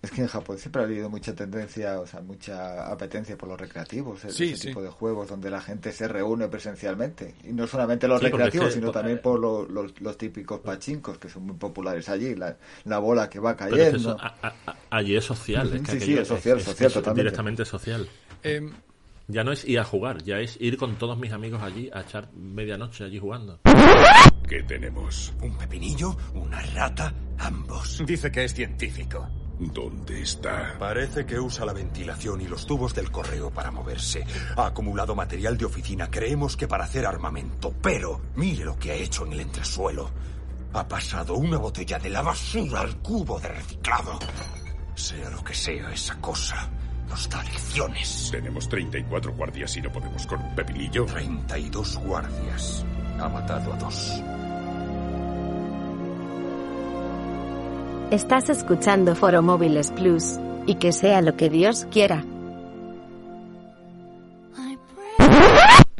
S4: es que en Japón siempre ha habido mucha tendencia, o sea, mucha apetencia por los recreativos, ese tipo de juegos donde la gente se reúne presencialmente. Y no solamente los recreativos, sino también por los, típicos pachincos, que son muy populares allí, la, la bola que va cayendo.
S2: allí es social, es
S4: que sí, es social, social, totalmente.
S2: Directamente social. Em, ya no es ir a jugar, ya es ir con todos mis amigos allí a echar medianoche allí jugando.
S5: ¿Qué tenemos?
S6: ¿Un pepinillo? ¿Una rata? Ambos.
S5: Dice que es científico.
S6: ¿Dónde está?
S5: Parece que usa la ventilación y los tubos del correo para moverse. Ha acumulado material de oficina, creemos que para hacer armamento. Pero mire lo que ha hecho en el entresuelo. Ha pasado una botella de la basura al cubo de reciclado. Sea lo que sea esa cosa, nos da lecciones.
S6: Tenemos 34 guardias y no podemos con un pepilillo.
S5: 32 guardias. Ha matado a dos.
S1: Estás escuchando Foro Móviles Plus, y que sea lo que Dios quiera.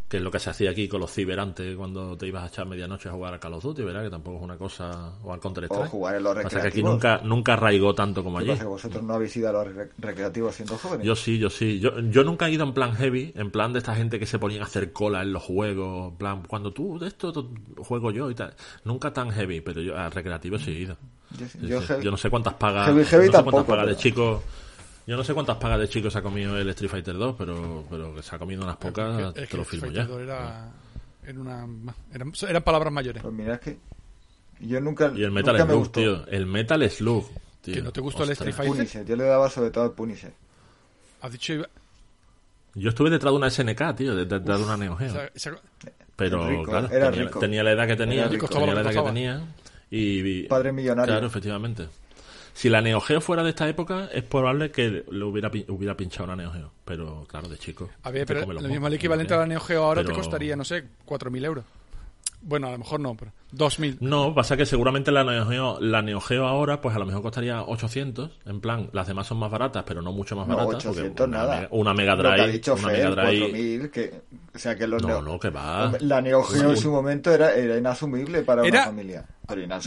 S2: Que es lo que se hacía aquí con los ciberantes cuando te ibas a echar medianoche a jugar a Call of Duty, ¿verdad? Que tampoco es una cosa... o al Counter Strike.
S4: O jugar en los recreativos.
S2: que aquí nunca, nunca arraigó tanto como allí.
S4: vosotros no habéis ido a los recreativos siendo jóvenes?
S2: Yo sí, yo sí. Yo, yo nunca he ido en plan heavy, en plan de esta gente que se ponía a hacer cola en los juegos, en plan, cuando tú, de esto juego yo y tal. Nunca tan heavy, pero yo a recreativos sí he ido. Yo, no sé cuántas pagas, no sé cuántas pagas de chicos yo no sé cuántas pagas de chicos ha comido el Street Fighter 2, pero, pero que se ha comido unas pocas, te lo firmo ya.
S3: Era, era una, eran, eran, palabras mayores.
S4: Pues mira, es que yo nunca.
S2: Y el Metal Slug, tío. El Metal Slug. Tío.
S3: ¿Que no te gustó el Street Fighter?
S4: Punisher. Yo le daba sobre todo al Punisher.
S3: Has dicho.
S2: Yo estuve detrás de una SNK, tío, detrás de una Neo Geo. Pero, claro, tenía, tenía, la edad que tenía, tenía la edad que tenía. Y,
S4: Padre millonario.
S2: Claro, efectivamente. Si la Neo Geo fuera de esta época, es probable que le hubiera, hubiera pinchado una Neo Geo. Pero claro, de chico.
S3: A ver, pero lo mismo el equivalente a la Neo Geo ahora te costaría, no sé, 4.000 euros. Bueno, a lo mejor no, pero 2.000.
S2: No, pasa que seguramente la Neo, Geo, la Neo Geo ahora, pues a lo mejor costaría 800. En plan, las demás son más baratas, pero no mucho más baratas.
S4: No, 800 nada.
S2: una Mega Drive.
S4: ha dicho
S2: una Mega Drive.
S4: 4.000, que, o sea que los
S2: No, no, que va.
S4: La Neo Geo en su momento era, era inasumible para una familia.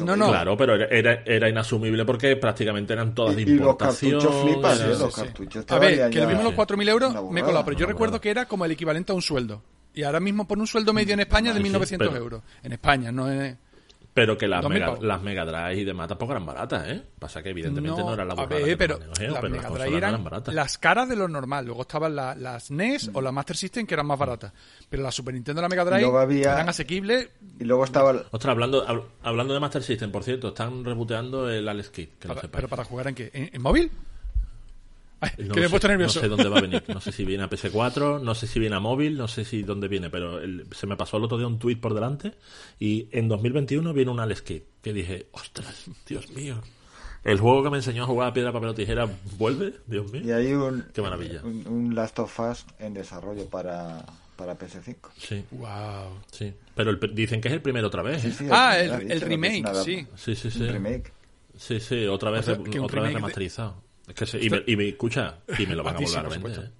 S2: No, no. Claro, pero era, era, inasumible porque prácticamente eran todas de importación.
S4: Y los cartuchos flipas, ¿eh? Los cartuchos
S3: A ver, que lo mismo los 4.000 euros me he colado, pero yo recuerdo que era como el equivalente a un sueldo. Y ahora mismo por un sueldo medio en España de 1.900 euros. En España, no es...
S2: Pero que las
S3: 2000
S2: Mega, las Mega Drive y demás tampoco eran baratas, ¿eh? Pasa que evidentemente no, era la burrada
S3: ver, pero
S2: Geo,
S3: las
S2: pero las
S3: Mega
S2: consolas
S3: Drive
S2: no
S3: eran
S2: eran baratas.
S3: las caras de lo normal. Luego estaban la- las NES o la Master System que eran más baratas. Pero la Super Nintendo y la Mega Drive
S4: luego había-
S3: eran asequibles
S4: Y luego estaba el-
S2: Ostras, hablando, hab- hablando de Master System, por cierto, están reboteando el Alex Kidd, que lo
S3: para-
S2: sepáis.
S3: pero para jugar en qué? ¿En, en móvil?
S2: No
S3: que me he
S2: sé-
S3: puesto nervioso.
S2: No sé dónde va a venir. No sé si viene a PS4, no sé si viene a móvil, no sé si dónde viene, pero el- se me pasó el otro día un tweet por delante y en 2021 viene un Alex Kidd que dije, ostras, Dios mío. El juego que me enseñó a jugar a piedra, papel o tijera vuelve, Dios mío.
S4: y hay un,
S2: Qué maravilla.
S4: un, un Last of Us en desarrollo para, para PS5.
S2: Sí,
S3: Wow.
S2: sí. Pero el- dicen que es el primero otra vez. ¿eh?
S4: Sí,
S3: Ah, el, el remake, sí.
S2: Sí, sí, sí.
S4: Un remake.
S2: Sí, sí, otra vez,
S3: O sea,
S2: otra vez
S3: de-
S2: remasterizado. Es que se- y, me, y me- escucha, y me lo van a volver a
S3: Bajísimo, por
S2: vender. ¿eh?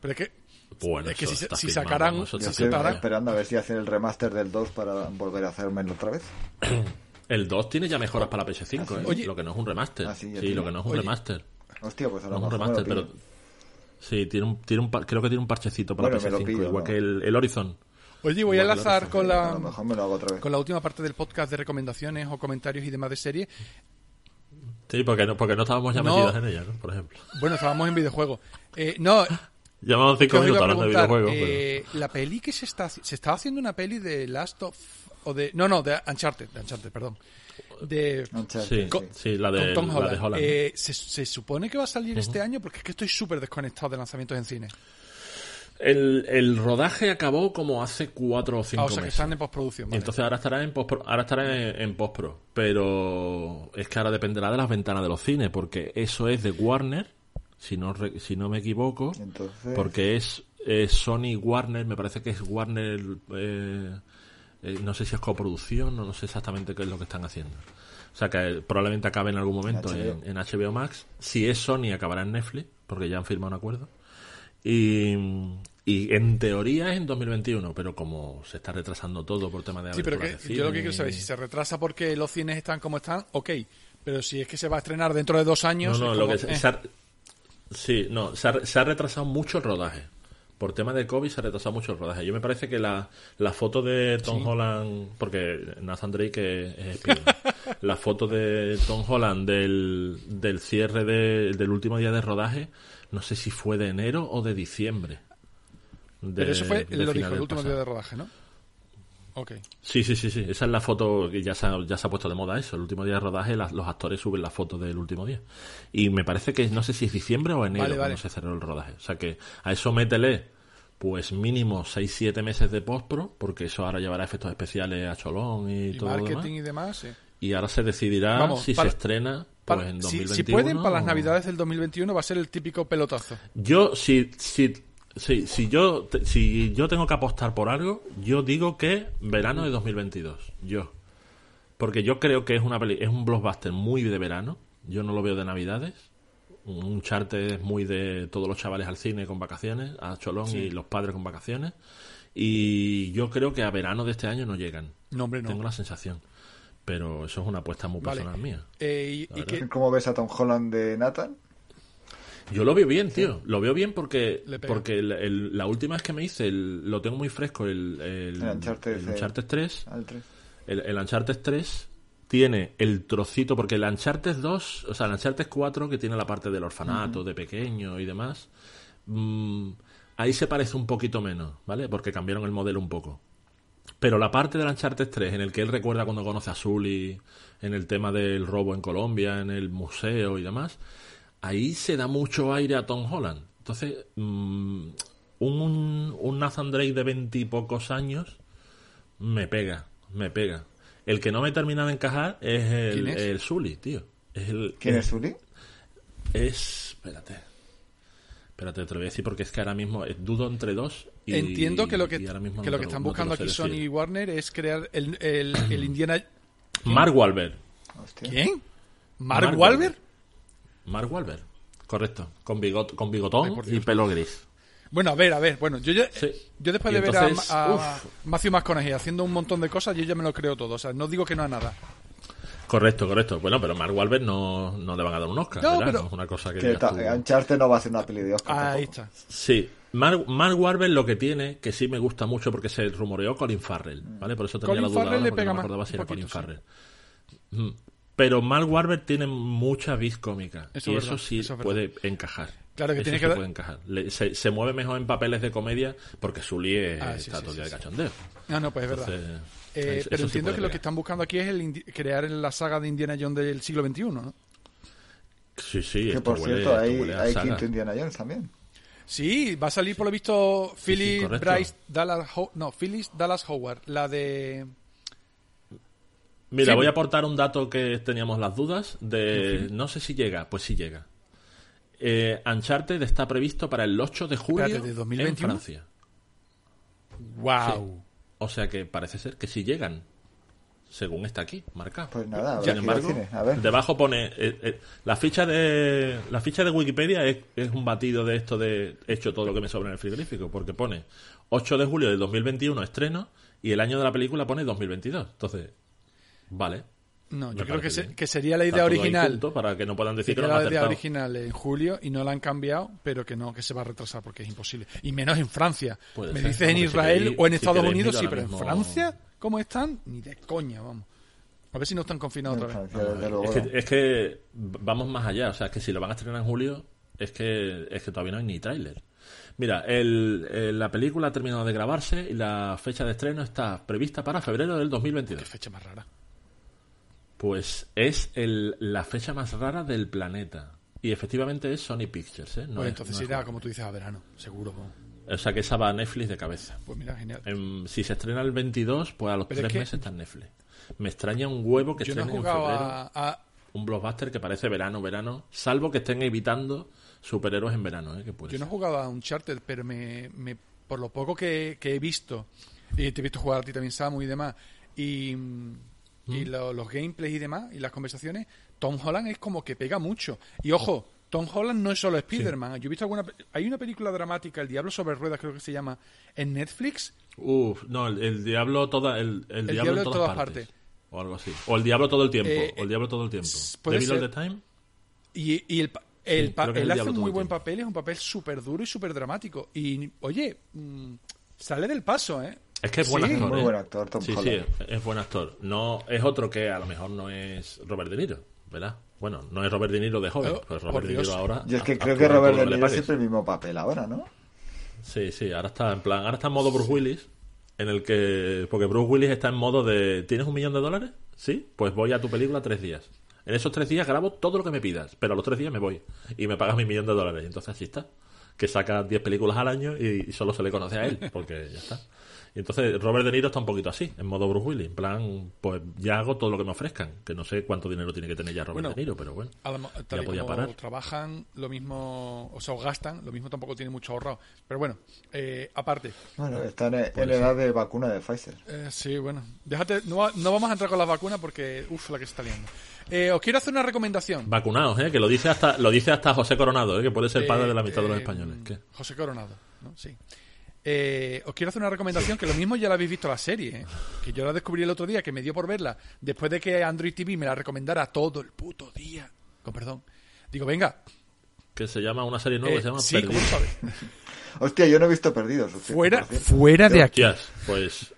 S3: Pero es que
S2: Bueno,
S3: Es que
S2: eso
S3: si- si sacaran-
S4: Yo estoy
S3: sacaran-
S4: esperando a ver si hacen el remaster del 2 para volver a hacérmelo otra vez.
S2: El 2 tiene ya mejoras para PS5, ¿eh?
S3: Oye.
S2: lo que no es un remaster.
S4: Ah, sí,
S2: sí, lo que no es un
S3: Oye.
S2: remaster.
S4: Hostia, pues a
S2: No
S4: lo
S2: es un remaster, pero... Sí, tiene un, tiene un, par- creo que tiene un parchecito para
S4: Bueno, me lo
S2: PS5,
S4: pillo,
S2: igual
S4: ¿no?
S2: que el, el Horizon.
S3: Oye, voy a enlazar
S2: la
S3: con
S4: A
S3: la, con la última parte del podcast de recomendaciones o comentarios y demás de serie.
S2: Sí, porque no, porque no estábamos ya
S3: No.
S2: metidos en ella, ¿no? Por ejemplo.
S3: Bueno, estábamos en videojuegos. Eh, no,
S2: Llevamos
S3: que
S2: 5
S3: os iba
S2: minutos hablando de videojuegos.
S3: eh, la peli que se está se está haciendo una peli de Last of o de no no de Uncharted, de Uncharted, perdón. De
S2: pero... Sí,
S3: con-
S2: sí, la de,
S3: Tom
S2: la de Holland.
S3: Eh, se, se supone que va a salir este año porque es que estoy súper desconectado de lanzamientos en cine.
S2: El, el rodaje acabó como hace 4 o 5
S3: Ah, o sea, que
S2: meses.
S3: están en postproducción. Vale.
S2: entonces ahora estará en postpro, ahora estará en, en postpro, pero es que ahora dependerá de las ventanas de los cines, porque eso es de Warner, si no re- si no me equivoco,
S4: Entonces-
S2: porque es, es Sony Warner, me parece que es Warner, eh, eh, no sé si es coproducción, no, no sé exactamente qué es lo que están haciendo. O sea que eh, probablemente acabe en algún momento
S4: HBO.
S2: en, en HBO Max. Si es Sony acabará en Netflix, porque ya han firmado un acuerdo. Y, y en teoría es en 2021, pero como se está retrasando todo por tema de
S3: Sí, pero que, yo lo que quiero saber si se retrasa porque los cines están como están, ok. Pero si es que se va a estrenar dentro de dos años.
S2: No, no, lo que
S3: eh.
S2: se ha, sí, no, se ha, se ha retrasado mucho el rodaje. Por tema de COVID se ha retrasado mucho el rodaje. Yo me parece que la, la foto de Tom Holland, porque Nathan Drake es, es espía. la foto de Tom Holland del, del cierre de- del último día de rodaje, no sé si fue de enero o de diciembre. De-
S3: Pero eso fue, lo dijo, el último
S2: pasado.
S3: día de rodaje, ¿no? Ok.
S2: Sí, sí, sí, sí. Esa es la foto que ya se ha, ya se ha puesto de moda eso. El último día de rodaje, las- los actores suben la foto del último día. Y me parece que no sé si es diciembre o enero
S3: Vale, vale.
S2: cuando se cerró el rodaje. O sea que a eso métele, pues mínimo 6-7 meses de postpro, porque eso ahora llevará efectos especiales a Cholón y,
S3: Y
S2: todo lo demás.
S3: marketing y demás, sí.
S2: Y ahora se decidirá
S3: Vamos,
S2: si
S3: para-
S2: se estrena pues en
S3: si,
S2: 2021.
S3: si pueden, para las navidades del 2021 va a ser el típico pelotazo.
S2: Yo, si, si, si, si yo, te- si yo tengo que apostar por algo, yo digo que verano de 2022. Yo. Porque yo creo que es una peli, es un blockbuster muy de verano. Yo no lo veo de navidades. Un charte es muy de todos los chavales al cine con vacaciones, a Cholón y los padres con vacaciones. Y yo creo que a verano de este año no llegan.
S3: No, hombre, no.
S2: Tengo la sensación. Pero eso es una apuesta muy
S3: Vale.
S2: personal mía.
S3: Eh, y, y que,
S4: ¿Cómo ves a Tom Holland de Nathan?
S2: Yo lo veo bien, tío. Lo veo bien porque porque el- el- la última vez que me hice, el- lo tengo muy fresco, el, el,
S4: El Uncharted,
S2: el Uncharted 3.
S4: Al 3.
S2: El, el Uncharted 3 tiene el trocito, porque el Uncharted 2, o sea, el Uncharted 4, que tiene la parte del orfanato, de pequeño y demás, mm, ahí se parece un poquito menos, ¿vale? Porque cambiaron el modelo un poco. Pero la parte del Uncharted 3, en el que él recuerda cuando conoce a Sully, en el tema del robo en Colombia, en el museo y demás, ahí se da mucho aire a Tom Holland. Entonces, mm, un, un Nathan Drake de veintipocos años me pega, me pega. El que no me termina de encajar es el,
S3: ¿Quién es?
S2: el Sully, tío. Es el,
S4: ¿Quién es Sully?
S2: es- Espérate. Espérate, te lo voy a decir porque es que ahora mismo eh, dudo entre dos. Y,
S3: entiendo que lo que,
S2: y ahora mismo
S3: que
S2: no
S3: lo que están
S2: no
S3: buscando aquí Sony
S2: decir.
S3: y Warner es crear el, el, el Indiana...
S2: Mark Wahlberg.
S4: Hostia.
S3: ¿Quién? ¿Mark,
S2: Mark
S3: Wahlberg?
S2: Mark Wahlberg. Correcto. Con, bigot, con bigotón
S3: Ay,
S2: y pelo gris.
S3: Bueno, a ver, a ver. Bueno, yo, yo,
S2: Sí.
S3: yo después
S2: Y
S3: de ver a, a
S2: uf.
S3: Matthew McConaughey haciendo un montón de cosas, yo ya me lo creo todo. O sea, no digo que no a nada.
S2: Correcto, correcto. Bueno, pero Mark Wahlberg no, no le van a dar un Oscar.
S3: No,
S2: ¿verdad?
S3: pero-
S2: No es una cosa que
S4: Que ta-. Uncharted no va a hacer una peli de Oscar.
S3: Ahí
S4: tampoco.
S3: está.
S2: Sí, Mark, Mark Wahlberg lo que tiene, que sí me gusta mucho porque se rumoreó Colin Farrell, ¿vale? Por eso tenía
S3: Colin
S2: la duda
S3: Farrell
S2: ahora
S3: le
S2: porque
S3: pega
S2: no me acordaba si era Colin
S3: poquito, sí.
S2: Pero Mark Wahlberg tiene mucha vis cómica
S3: Eso
S2: y
S3: es
S2: eso sí
S3: eso
S2: puede encajar.
S3: Claro que
S2: Eso
S3: tiene
S2: sí
S3: que dar-
S2: puede encajar. Le- se, se mueve mejor en papeles de comedia porque Sully es-
S3: Ah, sí,
S2: está
S3: sí,
S2: todo el día
S3: sí,
S2: de cachondeo.
S3: No, no, pues es verdad. Eh,
S2: eso-
S3: pero entiendo que lo que están buscando aquí es el crear la saga de Indiana Jones del siglo XXI, ¿no?
S2: Sí, sí,
S4: Que por
S2: huele,
S4: cierto, hay, quinto Indiana Jones también.
S3: Sí, va a salir por lo visto Phyllis. Bryce Dallas Ho- no, Phyllis Dallas Howard, la de
S2: Mira,
S3: Sí.
S2: voy a aportar un dato que teníamos las dudas de no sé si llega, pues sí llega. Eh, Uncharted está previsto para el 8 de julio
S3: Espérate, ¿de 2021?
S2: en Francia.
S3: Wow.
S2: O sea que parece ser que sí llegan, según está aquí, marcado.
S4: Pues nada, a
S2: Sin
S4: ver si va al
S2: embargo,
S4: cine. A ver.
S2: debajo pone eh, eh, la ficha de la ficha de Wikipedia es, es un batido de esto de hecho todo lo que me sobra en el frigorífico, porque pone 8 de julio del 2021 estreno y el año de la película pone 2022. Entonces, vale.
S3: No, yo creo que, se- que sería la idea original.
S2: para que no puedan decir que
S3: Sería
S2: no
S3: la idea original en julio y no la han cambiado, pero que no, que se va a retrasar porque es imposible. Y menos en Francia.
S2: Puede
S3: Me
S2: ser.
S3: dices en
S2: si
S3: Israel o en Estados Unidos, sí, pero en Francia, ¿cómo están? Ni de coña, vamos. A ver si no están confinados
S4: En
S3: otra vez.
S4: Francia, luego,
S2: Es que, es que vamos más allá, o sea, es que si lo van a estrenar en julio, es que, es que todavía no hay ni tráiler. Mira, el, el- la película ha terminado de grabarse y la fecha de estreno está prevista para febrero del 2022.
S3: Qué fecha más rara.
S2: Pues es el, la fecha más rara del planeta. Y efectivamente es Sony Pictures, ¿eh? No
S3: pues
S2: es-
S3: entonces
S2: no es
S3: irá, como tú dices, a verano, seguro.
S2: O sea, que esa va a Netflix de cabeza.
S3: Pues mira, genial.
S2: Em, si se estrena el 22, pues a los
S3: Pero es
S2: tres
S3: que-
S2: meses está en Netflix. Me extraña un huevo que
S3: Yo no
S2: estrenen en febrero.
S3: a, a-
S2: un blockbuster que parece verano, verano, salvo que estén evitando superhéroes en verano, ¿eh? que puede
S3: Yo no he jugado a Uncharted, pero me, me- por lo poco que, que he visto, y te he visto jugar a ti también, Samu, y demás, y, y lo- los gameplays y demás, y las conversaciones, Tom Holland es como que pega mucho. Y ojo, Tom Holland no es solo Spider-Man. Yo he visto alguna... Hay una película dramática, El Diablo sobre Ruedas, creo que se llama, en Netflix.
S2: Uf, no, el, el diablo toda, el, el, diablo, en todas, partes. O algo así. O el diablo todo el tiempo.
S3: Eh,
S2: o el diablo todo el tiempo. Devil all the time.
S3: Y, y el, el
S2: Sí,
S3: él
S2: el
S3: hace
S2: diablo
S3: un muy buen papel, es un papel súper duro y súper dramático. Y, oye, mm, sale del paso, ¿eh?
S2: Es que es buen
S3: Sí,
S2: actor.
S4: muy
S2: ¿eh?
S4: buen actor, Tom
S2: sí,
S4: Holland.
S2: sí, es, es buen actor. No, es otro que a lo mejor no es Robert De Niro, ¿verdad? Bueno, no es Robert De Niro de joven,
S3: Oh,
S2: pues Robert De. Niro ahora.
S4: Yo es que creo que Robert De Niro siempre el mismo papel ahora, ¿no?
S2: Sí, sí, ahora está en plan, ahora está en modo Bruce Willis, en el que, porque Bruce Willis está en modo de, ¿tienes un millón de dólares? Sí, pues voy a tu película tres días. En esos tres días grabo todo lo que me pidas, pero a los tres días me voy y me pagas mi millón de dólares. Y entonces así está, que saca 10 películas al año y, y solo se le conoce a él, porque ya está. Y entonces Robert De Niro está un poquito así, en modo Bruce Willis, en plan, pues ya hago todo lo que me ofrezcan, que no sé cuánto dinero tiene que tener ya Robert
S3: Bueno,
S2: De Niro, pero bueno,
S3: A lo mo- tal
S2: ya podía
S3: como
S2: parar.
S3: trabajan, lo mismo, o sea, o gastan, lo mismo tampoco tiene mucho ahorrado. Pero bueno, eh, aparte,
S4: Bueno, está en, en edad de vacuna de Pfizer.
S3: eh, sí, bueno, déjate, no, va- no vamos a entrar con las vacunas porque, uff, la que se está liando. Eh, os quiero hacer una recomendación.
S2: Vacunados, ¿eh? que lo dice hasta lo dice hasta José Coronado, ¿eh? que puede ser padre
S3: Eh,
S2: de la mitad de los
S3: eh,
S2: españoles. ¿Qué?
S3: José Coronado, ¿no? Sí. Eh, os quiero hacer una recomendación que lo mismo ya la habéis visto la serie, ¿eh? que yo la descubrí el otro día, que me dio por verla, después de que Android TV me la recomendara todo el puto día. Con perdón. Digo, venga,
S2: que se llama una serie nueva
S3: eh,
S2: que se llama
S3: sí, ¿cómo lo
S2: Perdidos.
S3: sabes?
S4: Hostia, yo no he visto Perdidos. hostia,
S3: Fuera, fuera de aquí.
S2: Hostias, pues,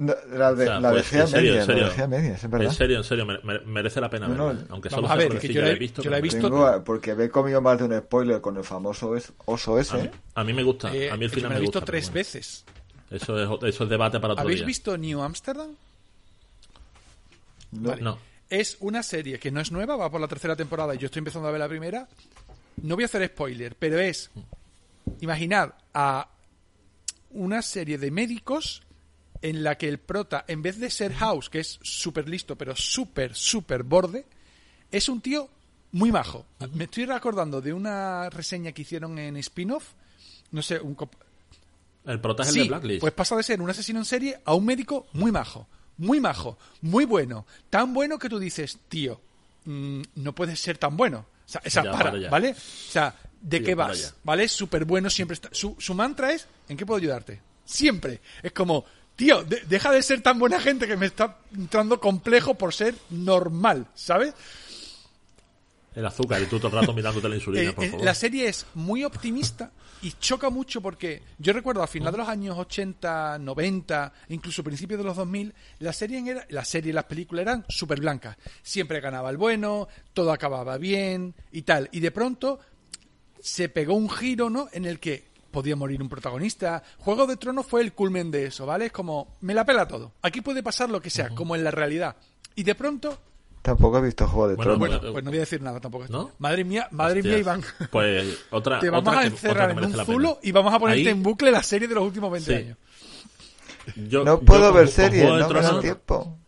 S4: No, la de,
S2: o sea,
S4: la
S2: pues,
S4: dejé a
S2: en serio, en serio,
S4: la dejé a medias, es verdad.
S2: en serio, en serio, me- me- merece la pena
S4: No, no,
S2: verla, aunque solo sea
S3: ver, que yo la he-
S2: he visto.
S3: yo la he
S2: pero
S3: visto-
S4: Tengo a- porque me he comido más de un spoiler con el famoso oso ese.
S2: A mí, a mí me gusta,
S3: Eh,
S2: a mí el final
S3: me
S2: me
S3: he visto
S2: gusta.
S3: tres
S2: bueno,
S3: veces.
S2: Eso es, eso es debate para otro
S3: ¿Habéis
S2: día.
S3: visto New Amsterdam?
S4: No,
S3: Vale.
S2: No.
S3: Es una serie que no es nueva, va por la tercera temporada y yo estoy empezando a ver la primera. No voy a hacer spoiler, pero es imaginad a una serie de médicos en la que el prota, en vez de ser House, que es súper listo, pero súper, súper borde, es un tío muy majo. Me estoy recordando de una reseña que hicieron en spin-off, no sé, un cop-
S2: El prota es el de Blacklist.
S3: pues pasa de ser un asesino en serie a un médico muy majo, muy majo, muy bueno, tan bueno que tú dices, tío, mm, no puedes ser tan bueno. O sea, o sea,
S2: Ya,
S3: para. ¿vale? O sea, ¿de qué vas? ¿Vale? Es súper bueno, siempre está. Su, su mantra es, ¿en qué puedo ayudarte? Siempre. Es como, tío, de- deja de ser tan buena gente que me está entrando complejo por ser normal, ¿sabes?
S2: el azúcar y tú todo el rato mirándote la insulina,
S3: Eh,
S2: por
S3: eh,
S2: favor.
S3: la serie es muy optimista y choca mucho porque yo recuerdo a final de los años 80, 90, incluso principios de los 2000, la serie era, la serie y las películas eran súper blancas. Siempre ganaba el bueno, todo acababa bien y tal. Y de pronto se pegó un giro, ¿no? En el que podía morir un protagonista. Juego de Tronos fue el culmen de eso, ¿vale? Es como, me la pela todo. Aquí puede pasar lo que sea, como en la realidad. Y de pronto,
S4: Tampoco he visto Juego de
S2: Bueno,
S4: Tronos.
S2: bueno,
S3: pues no voy a decir nada tampoco.
S2: ¿No?
S3: Madre mía, madre
S2: Hostias.
S3: mía, Iván.
S2: Pues otra.
S3: Te vamos
S2: otra
S3: a encerrar
S2: que
S3: en un zulo y vamos a ponerte
S2: Ahí-
S3: en bucle la serie de los últimos 20
S2: Sí.
S3: años.
S2: yo-
S4: no puedo ver series, no me da
S2: Tronos,
S4: tiempo.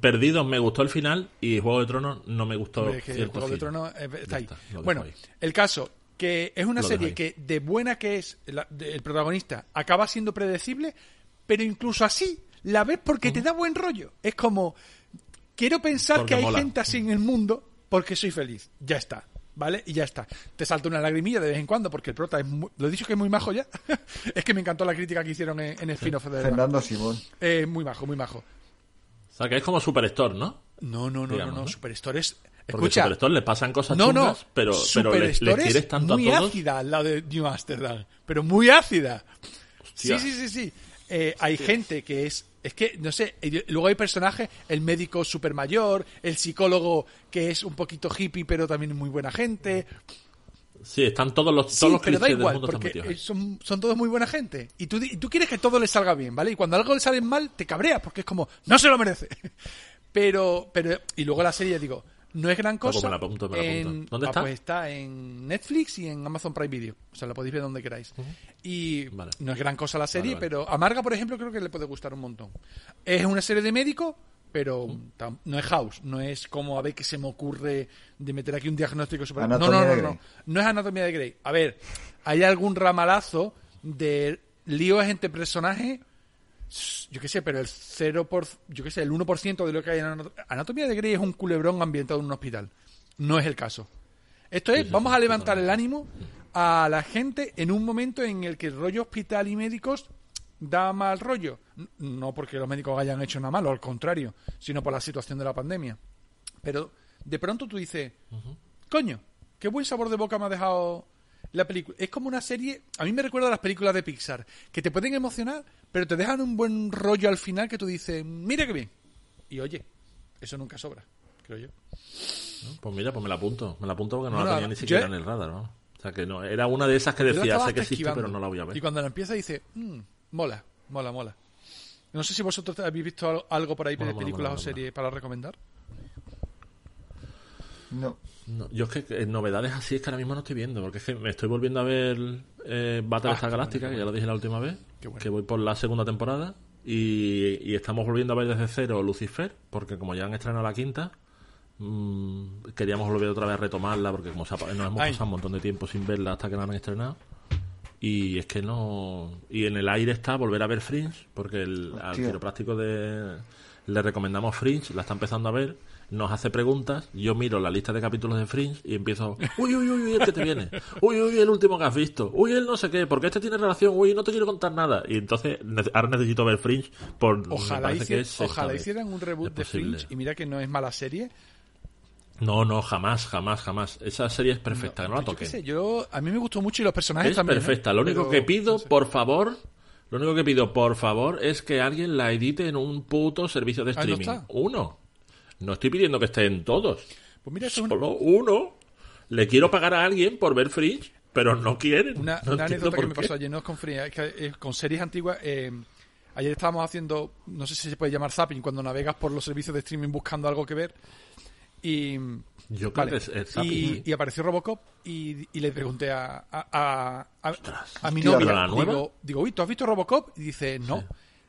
S2: Perdidos me gustó el final y Juego de Tronos no me gustó.
S3: Hombre, es que el Juego de. Tronos eh, está ahí.
S2: está,
S3: bueno,
S2: ahí.
S3: el caso, que es una
S2: Lo
S3: serie que de buena que es la- de- el protagonista acaba siendo predecible, pero incluso así la ves porque te da buen rollo. Es como, quiero pensar
S2: Porque
S3: que hay
S2: mola.
S3: gente así en el mundo porque soy feliz. Ya está. ¿Vale? Y ya está. Te salta una lagrimilla de vez en cuando porque el prota es muy- lo he dicho que es muy majo ya. es que me encantó la crítica que hicieron en, en spin-off de.
S4: Fernando Simón.
S3: Eh, muy majo, muy majo.
S2: O sea, que es como Superstore, ¿no?
S3: No, no, no,
S2: Digamos,
S3: no, no.
S2: ¿no?
S3: Superstore es.
S2: Porque
S3: Escucha,
S2: Superstore le pasan cosas
S3: no, no,
S2: chungas, pero, pero le, le quieres
S3: es
S2: tanto
S3: muy
S2: a todos.
S3: ácida lado de New Amsterdam, pero muy ácida.
S2: Hostia.
S3: Sí, sí, sí, sí. Eh, hay gente que es, es que, no sé, luego hay personajes, el médico super mayor, el psicólogo que es un poquito hippie, pero también muy buena gente.
S2: Sí, están todos los,
S3: Sí,
S2: todos los
S3: pero da
S2: clichés del
S3: igual,
S2: mundo
S3: porque son, son todos muy buena gente. Y tú, y tú quieres que todo les salga bien, ¿vale? Y cuando algo le sale mal, te cabreas, porque es como, no se lo merece. Pero, pero, y luego la serie, digo, no es gran cosa.
S2: me la apunto, me la apunto.
S3: en-
S2: ¿Dónde
S3: ah,
S2: está?
S3: Pues está en Netflix y en Amazon Prime Video. O sea, la podéis ver donde queráis. Y
S2: Vale.
S3: no es gran cosa la serie,
S2: Vale, vale.
S3: pero a Marga, por ejemplo, creo que le puede gustar un montón. Es una serie de médicos, pero no es House. No es como a ver qué se me ocurre de meter aquí un diagnóstico super... No, no, no, no. No es Anatomía de Grey. A ver, hay algún ramalazo de líos entre personajes yo qué sé, pero el 0 por, yo qué sé, el 1% de lo que hay en Anat- Anatomía de Grey es un culebrón ambientado en un hospital. No es el caso. Esto es, vamos a levantar el ánimo a la gente en un momento en el que el rollo hospital y médicos da mal rollo. No porque los médicos hayan hecho nada malo, al contrario, sino por la situación de la pandemia. Pero de pronto tú dices, coño, qué buen sabor de boca me ha dejado la película. Es como una serie, a mí me recuerda a las películas de Pixar, que te pueden emocionar, pero te dejan un buen rollo al final que tú dices, mira qué bien. Y oye, eso nunca sobra, creo yo.
S2: Pues mira, pues me la apunto. Me la apunto porque no, la tenía ni
S3: yo-
S2: siquiera en el radar, ¿no? O sea, que no, era una de esas que decía, sé que existe,
S3: esquivando.
S2: pero no la voy a ver.
S3: Y cuando la empieza dice, "Mm, mola, mola, mola. No sé si vosotros habéis visto al- algo por ahí
S2: Mola,
S3: de
S2: mola,
S3: películas
S2: mola,
S3: o series para recomendar.
S4: No.
S2: No, yo es que eh, novedades así es que ahora mismo no estoy viendo, porque es que me estoy volviendo a ver eh, Battlestar
S3: Ah,
S2: Galáctica, que ya lo dije la última vez,
S3: bueno.
S2: que voy por la segunda temporada, y, y estamos volviendo a ver desde cero Lucifer, porque como ya han estrenado la quinta, mm, queríamos volver otra vez a retomarla, porque como se ha nos hemos
S3: Ay.
S2: pasado un montón de tiempo sin verla hasta que la han estrenado. Y es que no. Y en el aire está volver a ver Fringe, porque el, al quiropráctico de, le recomendamos Fringe, la está empezando a ver, nos hace preguntas, yo miro la lista de capítulos de Fringe y empiezo, uy, uy, uy, uy, el que te viene, uy, uy, el último que has visto, uy, el no sé qué, porque este tiene relación, uy, no te quiero contar nada. Y entonces ahora necesito ver Fringe por.
S3: Ojalá,
S2: parece que
S3: hici-
S2: es
S3: ojalá hicieran un reboot
S2: Es
S3: de
S2: posible.
S3: Fringe y mira que no es mala serie.
S2: No, no, jamás, jamás, jamás. Esa serie es perfecta, no, la
S3: Yo qué
S2: toquen.
S3: sé, yo, a mí me gustó mucho y los personajes
S2: Es
S3: también. ¿eh?
S2: perfecta. Lo único
S3: Pero-
S2: que pido,
S3: no sé.
S2: por favor, lo único que pido, por favor, es que alguien la edite en un puto servicio de
S3: no
S2: streaming.
S3: está.
S2: uno. No estoy pidiendo que esté en todos.
S3: Pues mira,
S2: Solo uno. Le quiero pagar a alguien por ver Fringe, pero no quieren.
S3: una,
S2: No
S3: una anécdota que me pasó ayer, no es con Fringe, es que, eh, con series antiguas. eh, ayer estábamos haciendo, no sé si se puede llamar zapping, cuando navegas por los servicios de streaming buscando algo que ver. Y,
S2: Yo creo
S3: Vale.
S2: que es, es zapping,
S3: y,
S2: sí.
S3: y apareció Robocop y, y le pregunté a, a, a, mi novia, digo, digo, uy, ¿tú has visto Robocop? Y dice, no.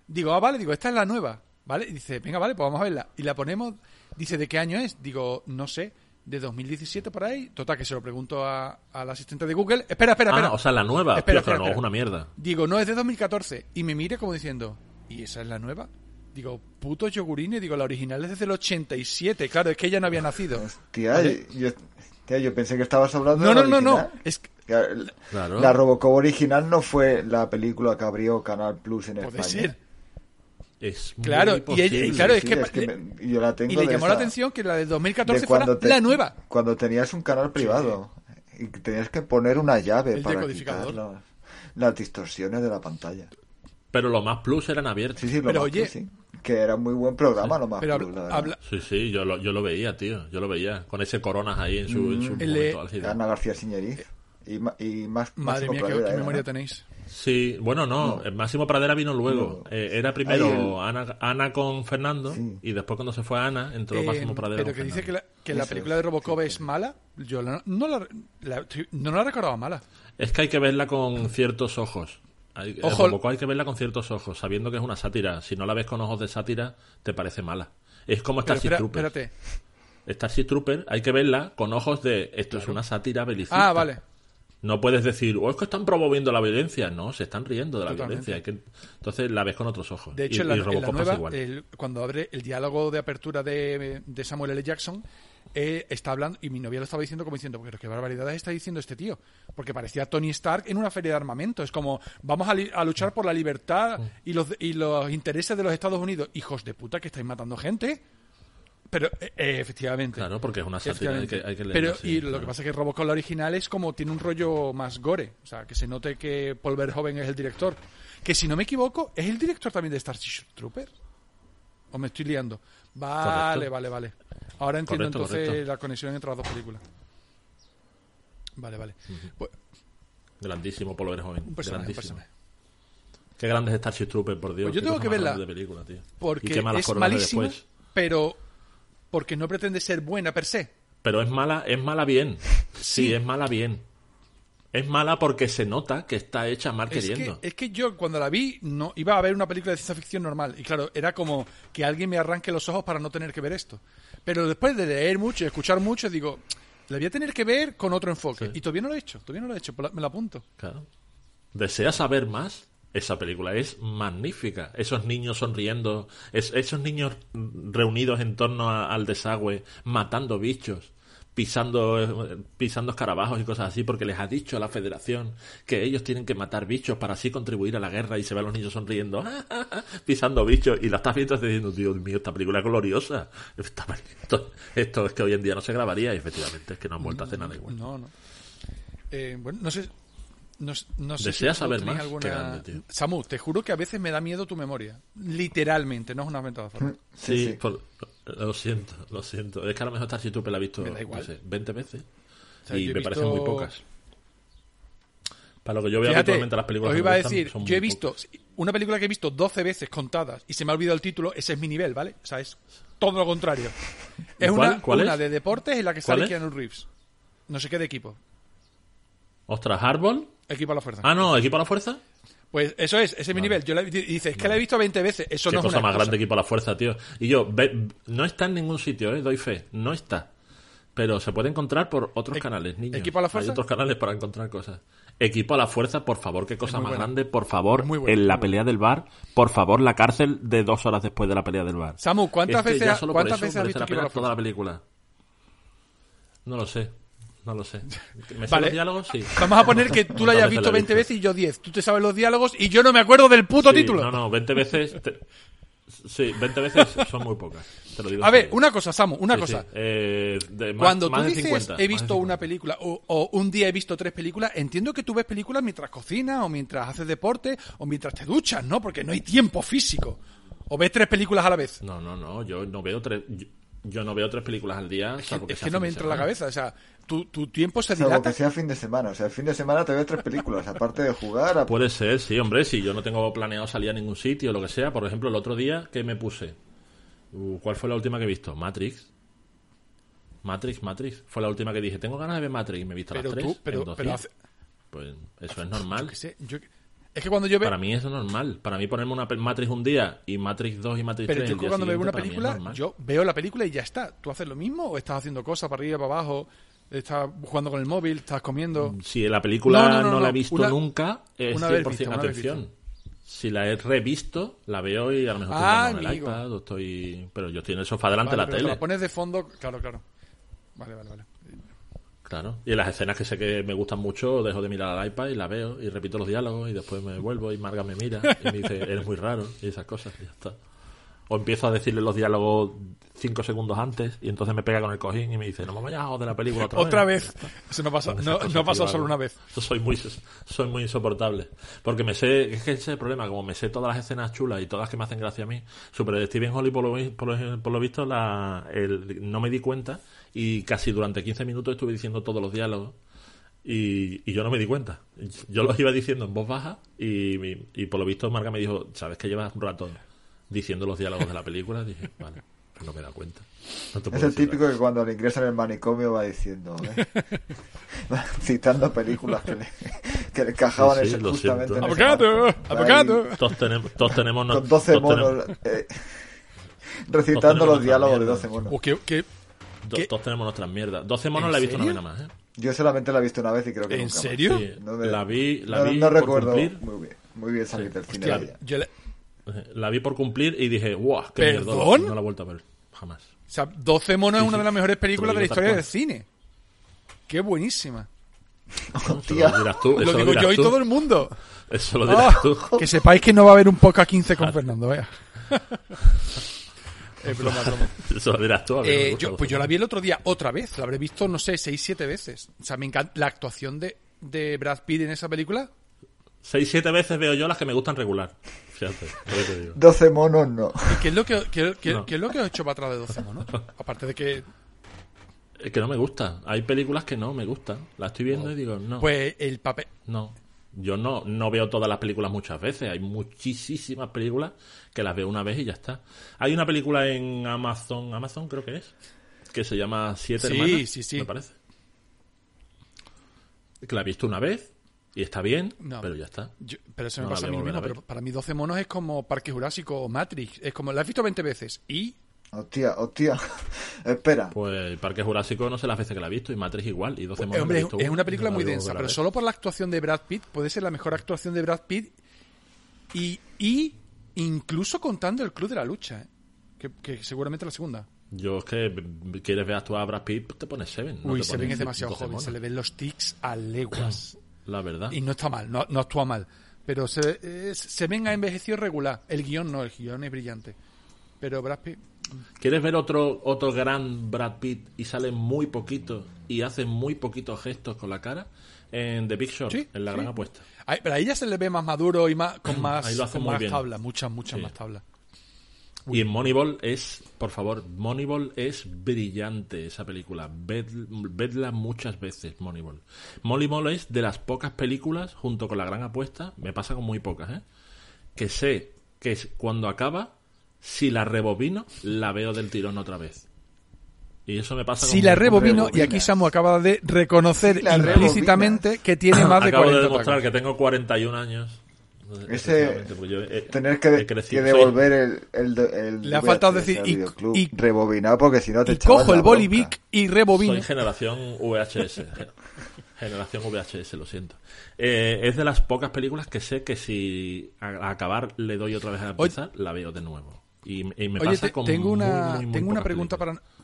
S3: Digo, ah, vale, digo, esta es la nueva, ¿vale? Y dice, venga, vale, pues vamos a verla. Y la ponemos, dice, ¿de qué año es? Digo, no sé, de 2017 por ahí. Total, que se lo pregunto a- al asistente de Google. Espera, espera, espera.
S2: Ah, o sea, la nueva.
S3: Espera,
S2: Tío,
S3: espera,
S2: no,
S3: espera.
S2: es una mierda.
S3: Digo, no, es de 2014. Y me mire como diciendo, ¿y esa es la nueva? Digo, puto yogurines. Digo, la original es desde el 87. Claro, es que ella no había nacido.
S4: Tía,
S3: Vale.
S4: yo, tía, yo pensé que estabas hablando
S3: No,
S4: de
S3: no,
S4: la
S3: no, no.
S4: original.
S3: Es que-
S2: Claro.
S4: La Robocop original no fue la película que abrió Canal Plus en
S3: puede
S4: España.
S3: ser.
S2: Es muy
S3: Claro, y, ella- y claro, es
S4: Sí,
S3: que,
S4: es que
S3: le-
S4: me- yo la tengo
S3: y le llamó la
S4: esa-
S3: atención que la de
S4: de
S3: 2014 fuera
S4: cuando te-
S3: la nueva.
S4: Cuando tenías un canal privado y que tenías que poner una llave
S3: El
S4: para quitar las, las distorsiones de la pantalla.
S2: Pero los más plus eran abiertos.
S4: Sí, sí, lo
S3: Pero
S4: más
S3: oye-
S4: Plus, sí. Que era muy buen programa, lo más
S3: Pero
S4: Plus,
S3: habla-
S4: la
S3: habla-
S2: Sí, sí, yo lo, yo lo veía, tío. Yo lo veía. Con ese coronas ahí en su, en su
S4: Mm.
S3: El,
S2: momento
S3: eh,
S2: álgido.
S4: Ana García Siñeriz y, y más
S3: Madre
S4: Máximo
S3: mía, qué, qué
S4: era,
S3: memoria tenéis.
S2: Sí, bueno, no, Máximo Pradera vino luego.
S4: No.
S2: Eh, era primero Ana, Ana con Fernando
S4: Sí.
S2: y después cuando se fue Ana entró
S3: Eh,
S2: Máximo Pradera
S3: pero
S2: con
S3: que dice que
S2: Fernando.
S3: la, que la película
S4: es,
S3: de Robocop es mala, yo la- no, la, la- no la recordaba mala.
S2: Es que hay que verla con ciertos ojos. Hay,
S3: Ojo.
S2: el Robocop hay que verla con ciertos ojos, sabiendo que es una sátira. Si no la ves con ojos de sátira, te parece mala. Es como Starship
S3: espera,
S2: Trooper.
S3: espérate.
S2: Starship Trooper hay que verla con ojos de esto es una sátira belicista.
S3: Ah, vale.
S2: No puedes decir, oh, es que están promoviendo la violencia. No, se están riendo de la
S3: Totalmente.
S2: violencia. Que... Entonces la ves con otros ojos.
S3: De hecho,
S2: y,
S3: en, la,
S2: y
S3: en la
S2: Robocop pasa
S3: nueva,
S2: igual.
S3: el- cuando abre el diálogo de apertura de, de Samuel L. Jackson, eh, está hablando, y mi novia lo estaba diciendo como diciendo, pero qué barbaridades está diciendo este tío. Porque parecía Tony Stark en una feria de armamento. Es como, vamos a, li- a luchar por la libertad y los, y los intereses de los Estados Unidos. Hijos de puta, que estáis matando gente. Pero, eh, eh, efectivamente.
S2: Claro, porque es una sátira. Hay que, hay que leerla
S3: Pero, y lo
S2: claro.
S3: que pasa es que Robocop la original es como tiene un rollo más gore. O sea, que se note que Paul Verhoeven es el director. Que si no me equivoco, ¿es el director también de Starship Trooper? ¿O me estoy liando? Vale,
S2: Correcto.
S3: vale, vale. Ahora entiendo
S2: Correcto,
S3: entonces
S2: correcto.
S3: la conexión entre las dos películas. Vale, vale. Pues,
S2: Grandísimo Paul Verhoeven.
S3: un personaje, un
S2: grandísimo.
S3: personaje.
S2: Qué grande es Starship Trooper, por Dios.
S3: Pues yo tengo que verla
S2: de película, tío.
S3: Porque
S2: y qué malas
S3: es malísima,
S2: después.
S3: pero porque no pretende ser buena per se.
S2: Pero es mala, es mala bien. Sí,
S3: Sí.
S2: es mala bien. Es mala porque se nota que está hecha mal
S3: Es
S2: queriendo.
S3: que, es que yo cuando la vi no iba a ver una película de ciencia ficción normal y claro era como que alguien me arranque los ojos para no tener que ver esto pero después de leer mucho y escuchar mucho digo la voy a tener que ver con otro enfoque
S2: Sí.
S3: y todavía no lo he hecho todavía no lo he hecho la- me lo apunto
S2: Claro. ¿Deseas saber más? Esa película es magnífica. Esos niños sonriendo, es- esos niños reunidos en torno a- al desagüe, matando bichos, pisando, pisando escarabajos y cosas así, porque les ha dicho la federación que ellos tienen que matar bichos para así contribuir a la guerra y se ven los niños sonriendo, pisando bichos, y la estás viendo diciendo, Dios mío, esta película es gloriosa. Esto es que hoy en día no se grabaría y efectivamente es que no han vuelto a hacer nada igual.
S3: no no Eh, bueno no sé no, no sé
S2: ¿Deseas
S3: si
S2: saber más? Qué grande, tío.
S3: Samu te juro que a veces me da miedo tu memoria literalmente no es una metáfora
S4: Sí,
S2: Sí,
S4: sí.
S2: por- lo siento, lo siento. Es que a lo mejor Starship Trooper la he visto
S3: Me da igual.
S2: no sé, 20 veces.
S3: sea,
S2: y me
S3: visto-
S2: parecen muy pocas. Para lo que yo veo
S3: Fíjate,
S2: habitualmente las películas
S3: os
S2: que
S3: iba a decir,
S2: son
S3: yo he visto
S2: pocas.
S3: una película que he visto 12 veces contadas y se me ha olvidado el título, ese es mi nivel, ¿vale? O sea, es todo lo contrario. Es
S2: ¿Cuál?
S3: una,
S2: ¿Cuál
S3: una
S2: es?
S3: de deportes en la que
S2: ¿Cuál
S3: sale? Keanu Reeves. No sé qué de equipo.
S2: Ostras, Hardball.
S3: Equipo a la fuerza.
S2: Ah, no, Equipo a la Fuerza.
S3: Pues eso es, ese es mi nivel. Yo la, dice, es que la he visto 20 veces. Eso
S2: Qué
S3: no es
S2: cosa
S3: una
S2: más
S3: excusa.
S2: grande Equipo a la Fuerza, tío. Y yo, ve- no está en ningún sitio, eh, doy fe. No está. Pero se puede encontrar por otros
S3: E-
S2: canales, niños.
S3: ¿Equipo a la Fuerza?
S2: Hay otros canales para encontrar cosas. Equipo a la Fuerza, por favor, qué cosa
S3: muy
S2: más
S3: buena.
S2: grande. Por favor,
S3: muy buena,
S2: en
S3: muy
S2: la
S3: buena.
S2: pelea del bar, por favor, la cárcel de dos horas después de la pelea del bar.
S3: Samu, ¿cuántas
S2: Es que
S3: veces,
S2: ya
S3: ha-
S2: solo por
S3: ¿cuántas
S2: eso
S3: veces has
S2: merece
S3: visto
S2: la
S3: Equipo a
S2: pena
S3: la
S2: toda la película? No lo sé. No lo sé. ¿Me
S3: Vale.
S2: los diálogos? Sí.
S3: Vamos a poner que tú la
S2: ¿Cuántas
S3: hayas visto
S2: la he
S3: 20 veces y yo 10. Tú te sabes los diálogos y yo no me acuerdo del puto
S2: Sí,
S3: título.
S2: No, no, 20 veces. te- Sí, 20 veces son muy pocas. Te lo digo
S3: A ver, una cosa, Samu, una
S2: Sí,
S3: cosa.
S2: sí. Eh, de más-
S3: Cuando
S2: más
S3: tú dices
S2: 50, más
S3: he visto
S2: 50.
S3: una película o, o un día he visto tres películas, entiendo que tú ves películas mientras cocinas o mientras haces deporte o mientras te duchas, ¿no? Porque no hay tiempo físico. O ves tres películas a la vez.
S2: No, no, no. Yo no veo tres. Yo, yo no veo tres películas al día.
S3: es que no me entra en la cabeza. O sea, tu, tu tiempo se
S4: Salvo
S3: dilata.
S4: que sea fin de semana. O sea, el fin de semana te veo tres películas, aparte de jugar. a-
S2: Puede ser, sí, hombre. Si yo no tengo planeado salir a ningún sitio o lo que sea. Por ejemplo, el otro día que me puse. Uh, ¿Cuál fue la última que he visto? Matrix. Matrix, Matrix. Fue la última que dije. Tengo ganas de ver Matrix y me he visto
S3: Pero
S2: las tres.
S3: tú, pero,
S2: en dos
S3: pero
S2: días.
S3: hace-
S2: Pues eso es normal.
S3: que sé, yo- es que cuando yo veo.
S2: Para mí eso es normal. Para mí ponerme una Matrix un día y Matrix 2 y Matrix
S3: Pero
S2: 3
S3: yo
S2: el día
S3: cuando veo una película, yo veo la película y ya está. ¿Tú haces lo mismo o estás haciendo cosas para arriba, para abajo? ¿Estás jugando con el móvil? ¿Estás comiendo?
S2: Si la película
S3: No,
S2: no,
S3: no, no,
S2: la he visto
S3: Una-
S2: nunca, es
S3: una
S2: 100%
S3: vez una vez
S2: atención. Si la he revisto, la veo y a lo mejor estoy
S3: Ah,
S2: jugando en el iPad o estoy... Pero yo estoy en el sofá delante
S3: Vale,
S2: de
S3: pero
S2: la
S3: te
S2: tele.
S3: la pones de fondo, claro, claro. Vale, vale, vale.
S2: Claro. Y en las escenas que sé que me gustan mucho, dejo de mirar al iPad y la veo y repito los diálogos y después me vuelvo y Marga me mira y me dice, eres muy raro y esas cosas y ya está. O empiezo a decirle los diálogos cinco segundos antes y entonces me pega con el cojín y me dice, no me vayas a joder la película otra,
S3: Otra
S2: vez.
S3: vez. Eso no pasa, no, no
S2: yo
S3: solo una vez.
S2: Yo soy muy, soy muy insoportable. Porque me sé, es que ese es el problema, como me sé todas las escenas chulas y todas que me hacen gracia a mí. Super Steven Holly, por lo, por lo, por lo visto, la, el- no me di cuenta y casi durante 15 minutos estuve diciendo todos los diálogos. Y, y yo no me di cuenta. Yo los iba diciendo en voz baja y, y por lo visto Marga me dijo, ¿sabes que llevas un rato diciendo los diálogos de la película? dije, vale, pues no me he dado cuenta. No
S4: Es el típico que cuando le ingresan en el manicomio va diciendo, ¿eh? Va citando películas que le, que le encajaban
S2: Sí, sí,
S4: ese-
S2: lo
S4: justamente
S2: siento.
S4: en. Ahí,
S3: ¡Abogado!
S2: Todos tenemos, todos tenemos,
S4: Con 12
S2: todos
S4: monos,
S2: tenemos-
S4: eh, recitando los diálogos de
S2: mierda.
S4: 12 monos.
S3: O que, que-
S2: Do-
S3: ¿Qué?
S2: Todos tenemos nuestras mierdas. 12 monos
S3: ¿En
S2: la he visto una
S3: serio?
S2: vez nada más, ¿eh?
S4: Yo solamente la he visto una vez y creo que
S3: ¿En
S4: nunca más.
S3: serio?
S2: Sí,
S4: No me-
S2: la vi, la
S4: no,
S2: vi
S4: no
S2: por
S4: recuerdo
S2: cumplir.
S4: muy bien, muy bien salir del cine.
S3: hostia, yo le-
S2: La vi por cumplir y dije, ¡guau! ¡Qué mierda!
S3: ¿Perdón?
S2: No la he vuelto a ver. Jamás.
S3: o sea, 12 monos
S2: Sí,
S3: es una
S2: sí.
S3: de las mejores películas de
S2: lo
S3: la historia del cine. Qué buenísima.
S2: Eso lo dirás tú. Eso
S3: Lo
S2: lo,
S3: digo
S2: dirás
S3: yo y
S2: tú.
S3: todo el mundo.
S2: Eso lo dirás
S3: Ah,
S2: tú.
S3: que sepáis que no va a haber un podcast 15 con Fernando, vaya. Es broma, broma.
S2: Eso lo dirás tú. a mí
S3: Eh,
S2: gusta
S3: yo, pues yo la vi el otro día otra vez. La habré visto, no sé, seis, siete veces. O sea, me encanta la actuación de, de Brad Pitt en esa película.
S2: Seis, siete veces veo yo las que me gustan regular. Fíjate, lo que te digo.
S4: 12 monos no.
S3: ¿Y qué es lo que, qué, qué-
S2: No.
S3: qué es lo que os he hecho para atrás de 12 monos? Aparte de que,
S2: Es que no me gusta. Hay películas que no me gustan. La estoy viendo y digo, no.
S3: pues, el papel.
S2: No. Yo no, no veo todas las películas muchas veces. Hay muchísimas películas que las veo una vez y ya está. Hay una película en Amazon, Amazon creo que es, que se llama Siete
S3: Sí,
S2: Hermanas,
S3: sí, sí.
S2: me parece. Que la he visto una vez y está bien,
S3: No.
S2: pero ya está.
S3: yo- pero eso me
S2: No
S3: pasa a mí mismo. Pero para mí 12 monos es como Parque Jurásico o Matrix. Es como, la has visto 20 veces. Y
S4: Hostia, hostia. Espera.
S2: Pues Parque Jurásico no sé las veces que la he visto y Matrix igual y 12
S3: Eh,
S2: monos
S3: hombre, es,
S2: visto
S3: es
S2: una,
S3: película
S2: no
S3: muy densa, pero solo por la actuación de Brad Pitt puede ser la mejor actuación de Brad Pitt y, y incluso contando el Club de la Lucha, ¿eh? que, que seguramente la segunda.
S2: Yo es que quieres ver actuar a Brad Pitt, pues te pones Seven. no
S3: Uy,
S2: te
S3: se ven
S2: pones
S3: es demasiado
S2: 12
S3: joven,
S2: monos.
S3: se le ven los tics a leguas.
S2: La verdad.
S3: y no está mal, no, no actúa mal, pero se, es- se ven a envejecido regular. El guion no, el guion es brillante. Pero Brad Pitt...
S2: ¿Quieres ver otro, otro gran Brad Pitt y sale muy poquito y hace muy poquitos gestos con la cara? En The Big Short,
S3: Sí,
S2: en La
S3: sí.
S2: Gran Apuesta.
S3: Ahí- pero ahí ya se le ve más maduro y más con más,
S2: Ahí lo hace
S3: con
S2: muy
S3: más
S2: bien.
S3: tablas, muchas, muchas
S2: Sí.
S3: más tablas.
S2: Y en Moneyball es, por favor, Moneyball es brillante esa película. Ved- vedla muchas veces, Moneyball. Moneyball es de las pocas películas, junto con La Gran Apuesta, me pasa con muy pocas, ¿eh? Que sé que es cuando acaba, si la rebobino, la veo del tirón otra vez. Y eso me pasa con
S3: Si la rebobino, y
S4: rebobina.
S3: aquí Samu acaba de reconocer
S4: Si
S3: implícitamente que tiene más de
S2: Acabo
S3: 40
S2: de demostrar
S3: tacos.
S2: que tengo 41 años.
S4: Ese
S2: he-
S4: Tener que,
S2: he
S4: que devolver el, el, el
S3: Le ha faltado
S4: VHS
S3: decir, y- y-
S4: rebobinado porque si no te
S3: Y cojo
S4: la
S3: el bolivic y rebobino.
S2: Soy generación VHS. Gen- Generación VHS, lo siento. Eh, es de las pocas películas que sé que si a, a acabar le doy otra vez a empezar, la veo de nuevo. Y, y me
S3: Oye,
S2: pasa
S3: te-
S2: con
S3: tengo
S2: muy,
S3: una,
S2: muy, muy
S3: tengo una pregunta
S2: películas.
S3: para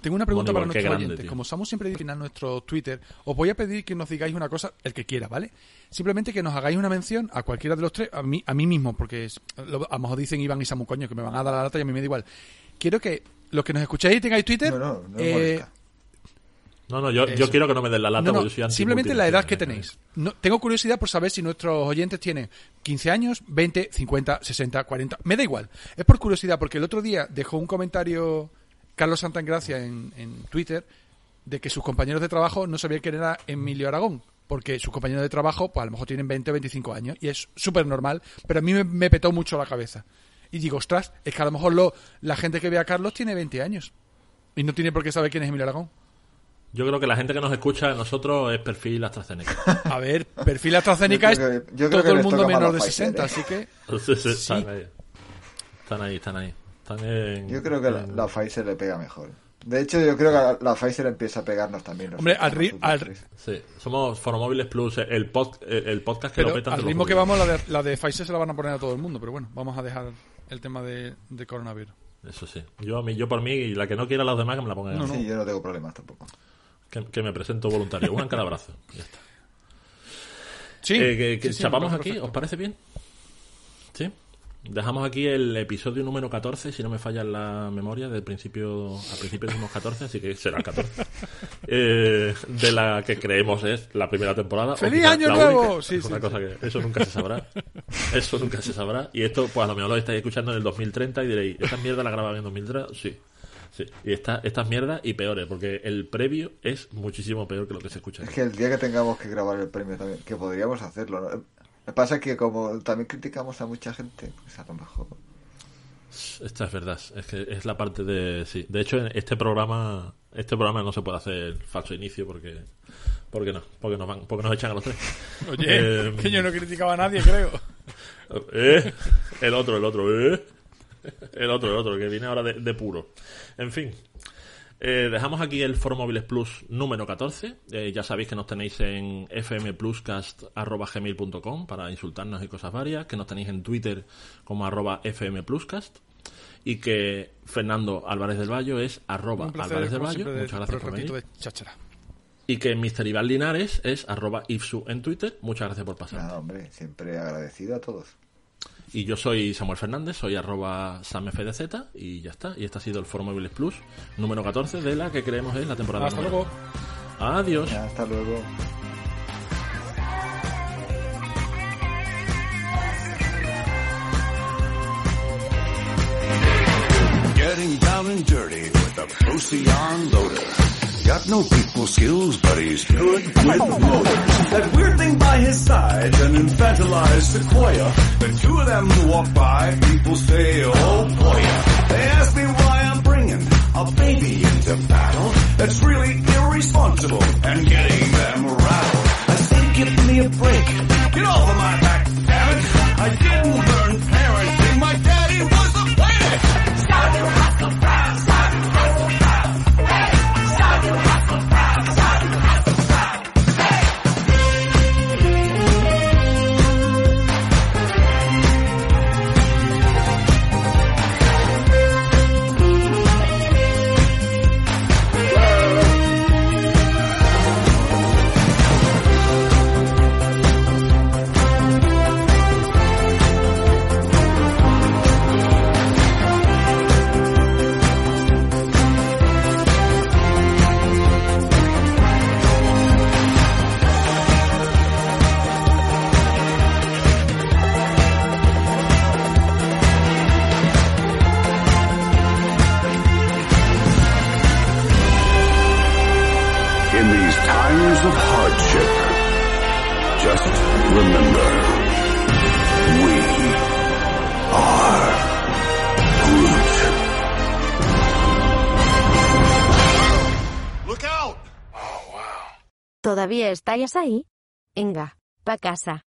S3: tengo una pregunta para nuestros
S2: grande,
S3: oyentes.
S2: tío.
S3: Como Samu siempre dice en nuestro Twitter, os voy a pedir que nos digáis una cosa, el que quiera, ¿vale? Simplemente que nos hagáis una mención a cualquiera de los tres, a mí, a mí mismo, porque es- lo- a lo mejor dicen Iván y Samu, coño, que me van a dar la lata y a mí me da igual. Quiero que los que nos escucháis y tengáis Twitter,
S4: No, no, no
S3: eh.
S2: No, no, yo, quiero que no me den la lata
S3: No, no,
S2: porque yo soy anti
S3: simplemente la edad que tenéis. No, tengo curiosidad por saber si nuestros oyentes tienen 15 años, 20, 50, 60, 40. Me da igual. Es por curiosidad, porque el otro día dejó un comentario Carlos Santangracia en, en Twitter de que sus compañeros de trabajo no sabían quién era Emilio Aragón. Porque sus compañeros de trabajo, pues a lo mejor tienen 20 o 25 años. Y es súper normal. Pero a mí me, me petó mucho la cabeza. Y digo, ostras, es que a lo mejor lo, la gente que ve a Carlos tiene 20 años. Y no tiene por qué saber quién es Emilio Aragón.
S2: Yo creo que la gente que nos escucha a nosotros es perfil AstraZeneca.
S3: A ver, perfil AstraZeneca es
S4: que-
S3: todo el mundo menor de
S4: Pfizer,
S3: 60,
S4: ¿eh?
S3: así que...
S2: Entonces,
S3: Sí.
S2: están ahí. Están ahí, están ahí. En-
S4: Yo creo que la,
S2: en-
S4: la Pfizer le pega mejor. De hecho, yo creo que la, la Pfizer empieza a pegarnos también. los
S3: Hombre, al ri-.
S2: Sí, somos Foromóviles Plus, el, pod- el, el podcast que
S3: Pero
S2: lo petan
S3: al ritmo que vamos, la de, la de Pfizer se la van a poner a todo el mundo. Pero bueno, vamos a dejar el tema de, de coronavirus.
S2: Eso sí. Yo, a mí, yo por mí, y la que no quiera a los demás, que me la pongan. a mí.
S4: Sí, yo no tengo problemas tampoco.
S2: Que, que me presento voluntario. Una en cada brazo. Ya está.
S3: Sí,
S2: Eh, que, que
S3: sí, sí,
S2: chapamos aquí, ¿os parece bien? Dejamos aquí el episodio número 14, si no me falla la memoria, del principio, al principio dijimos 14, así que será el 14. Eh, de la que creemos es la primera temporada.
S3: ¡Feliz año nuevo! Sí,
S2: sí, una cosa que eso nunca se sabrá. Eso nunca se sabrá. Y esto, pues a lo mejor lo estáis escuchando en el 2030 y diréis, ¿esta mierda la grababan en 2030? Sí. Sí, y esta, estas mierdas y peores, porque el previo es muchísimo peor que lo que se escucha.
S4: Es que el día que tengamos que grabar el premio también, que podríamos hacerlo, ¿no? Me pasa que como también criticamos a mucha gente, pues a lo mejor...
S2: Esta es verdad, es que es la parte de... Sí. De hecho, en este programa este programa no se puede hacer falso inicio porque... porque no, porque nos, van, porque nos echan a los tres.
S3: Oye, eh, que yo no criticaba a nadie, creo.
S2: Eh, el otro, el otro, eh. El otro, el otro, que viene ahora de, de puro. En fin, eh, dejamos aquí el Foro Móviles Plus número 14. Eh, ya sabéis que nos tenéis en fmpluscast.gmail.com para insultarnos y cosas varias, que nos tenéis en Twitter como arroba fmpluscast y que Fernando Álvarez del Valle es arroba Álvarez del Valle. Muchas gracias por venir. Y que Mr. Iván Linares es arroba Ifsu en Twitter. Muchas gracias por pasar.
S4: hombre, siempre agradecido a todos.
S2: Y yo soy Samuel Fernández, soy arroba samfdz y ya está. Y este ha sido el Foro Móviles Plus número 14 de la que creemos es la temporada.
S3: Hasta luego.
S2: Adiós.
S4: hasta luego.
S7: Getting down and dirty with the Procyon loader. Got no people skills, but he's good with motors. That weird thing by his side, an infantilized sequoia. The two of them walk by, people say, oh boy. They ask me why I'm bringing a baby into battle. That's really irresponsible and getting them rattled. I say, give me a break. Get off of my
S1: ¿Todavía estáis ahí? Venga, pa' casa.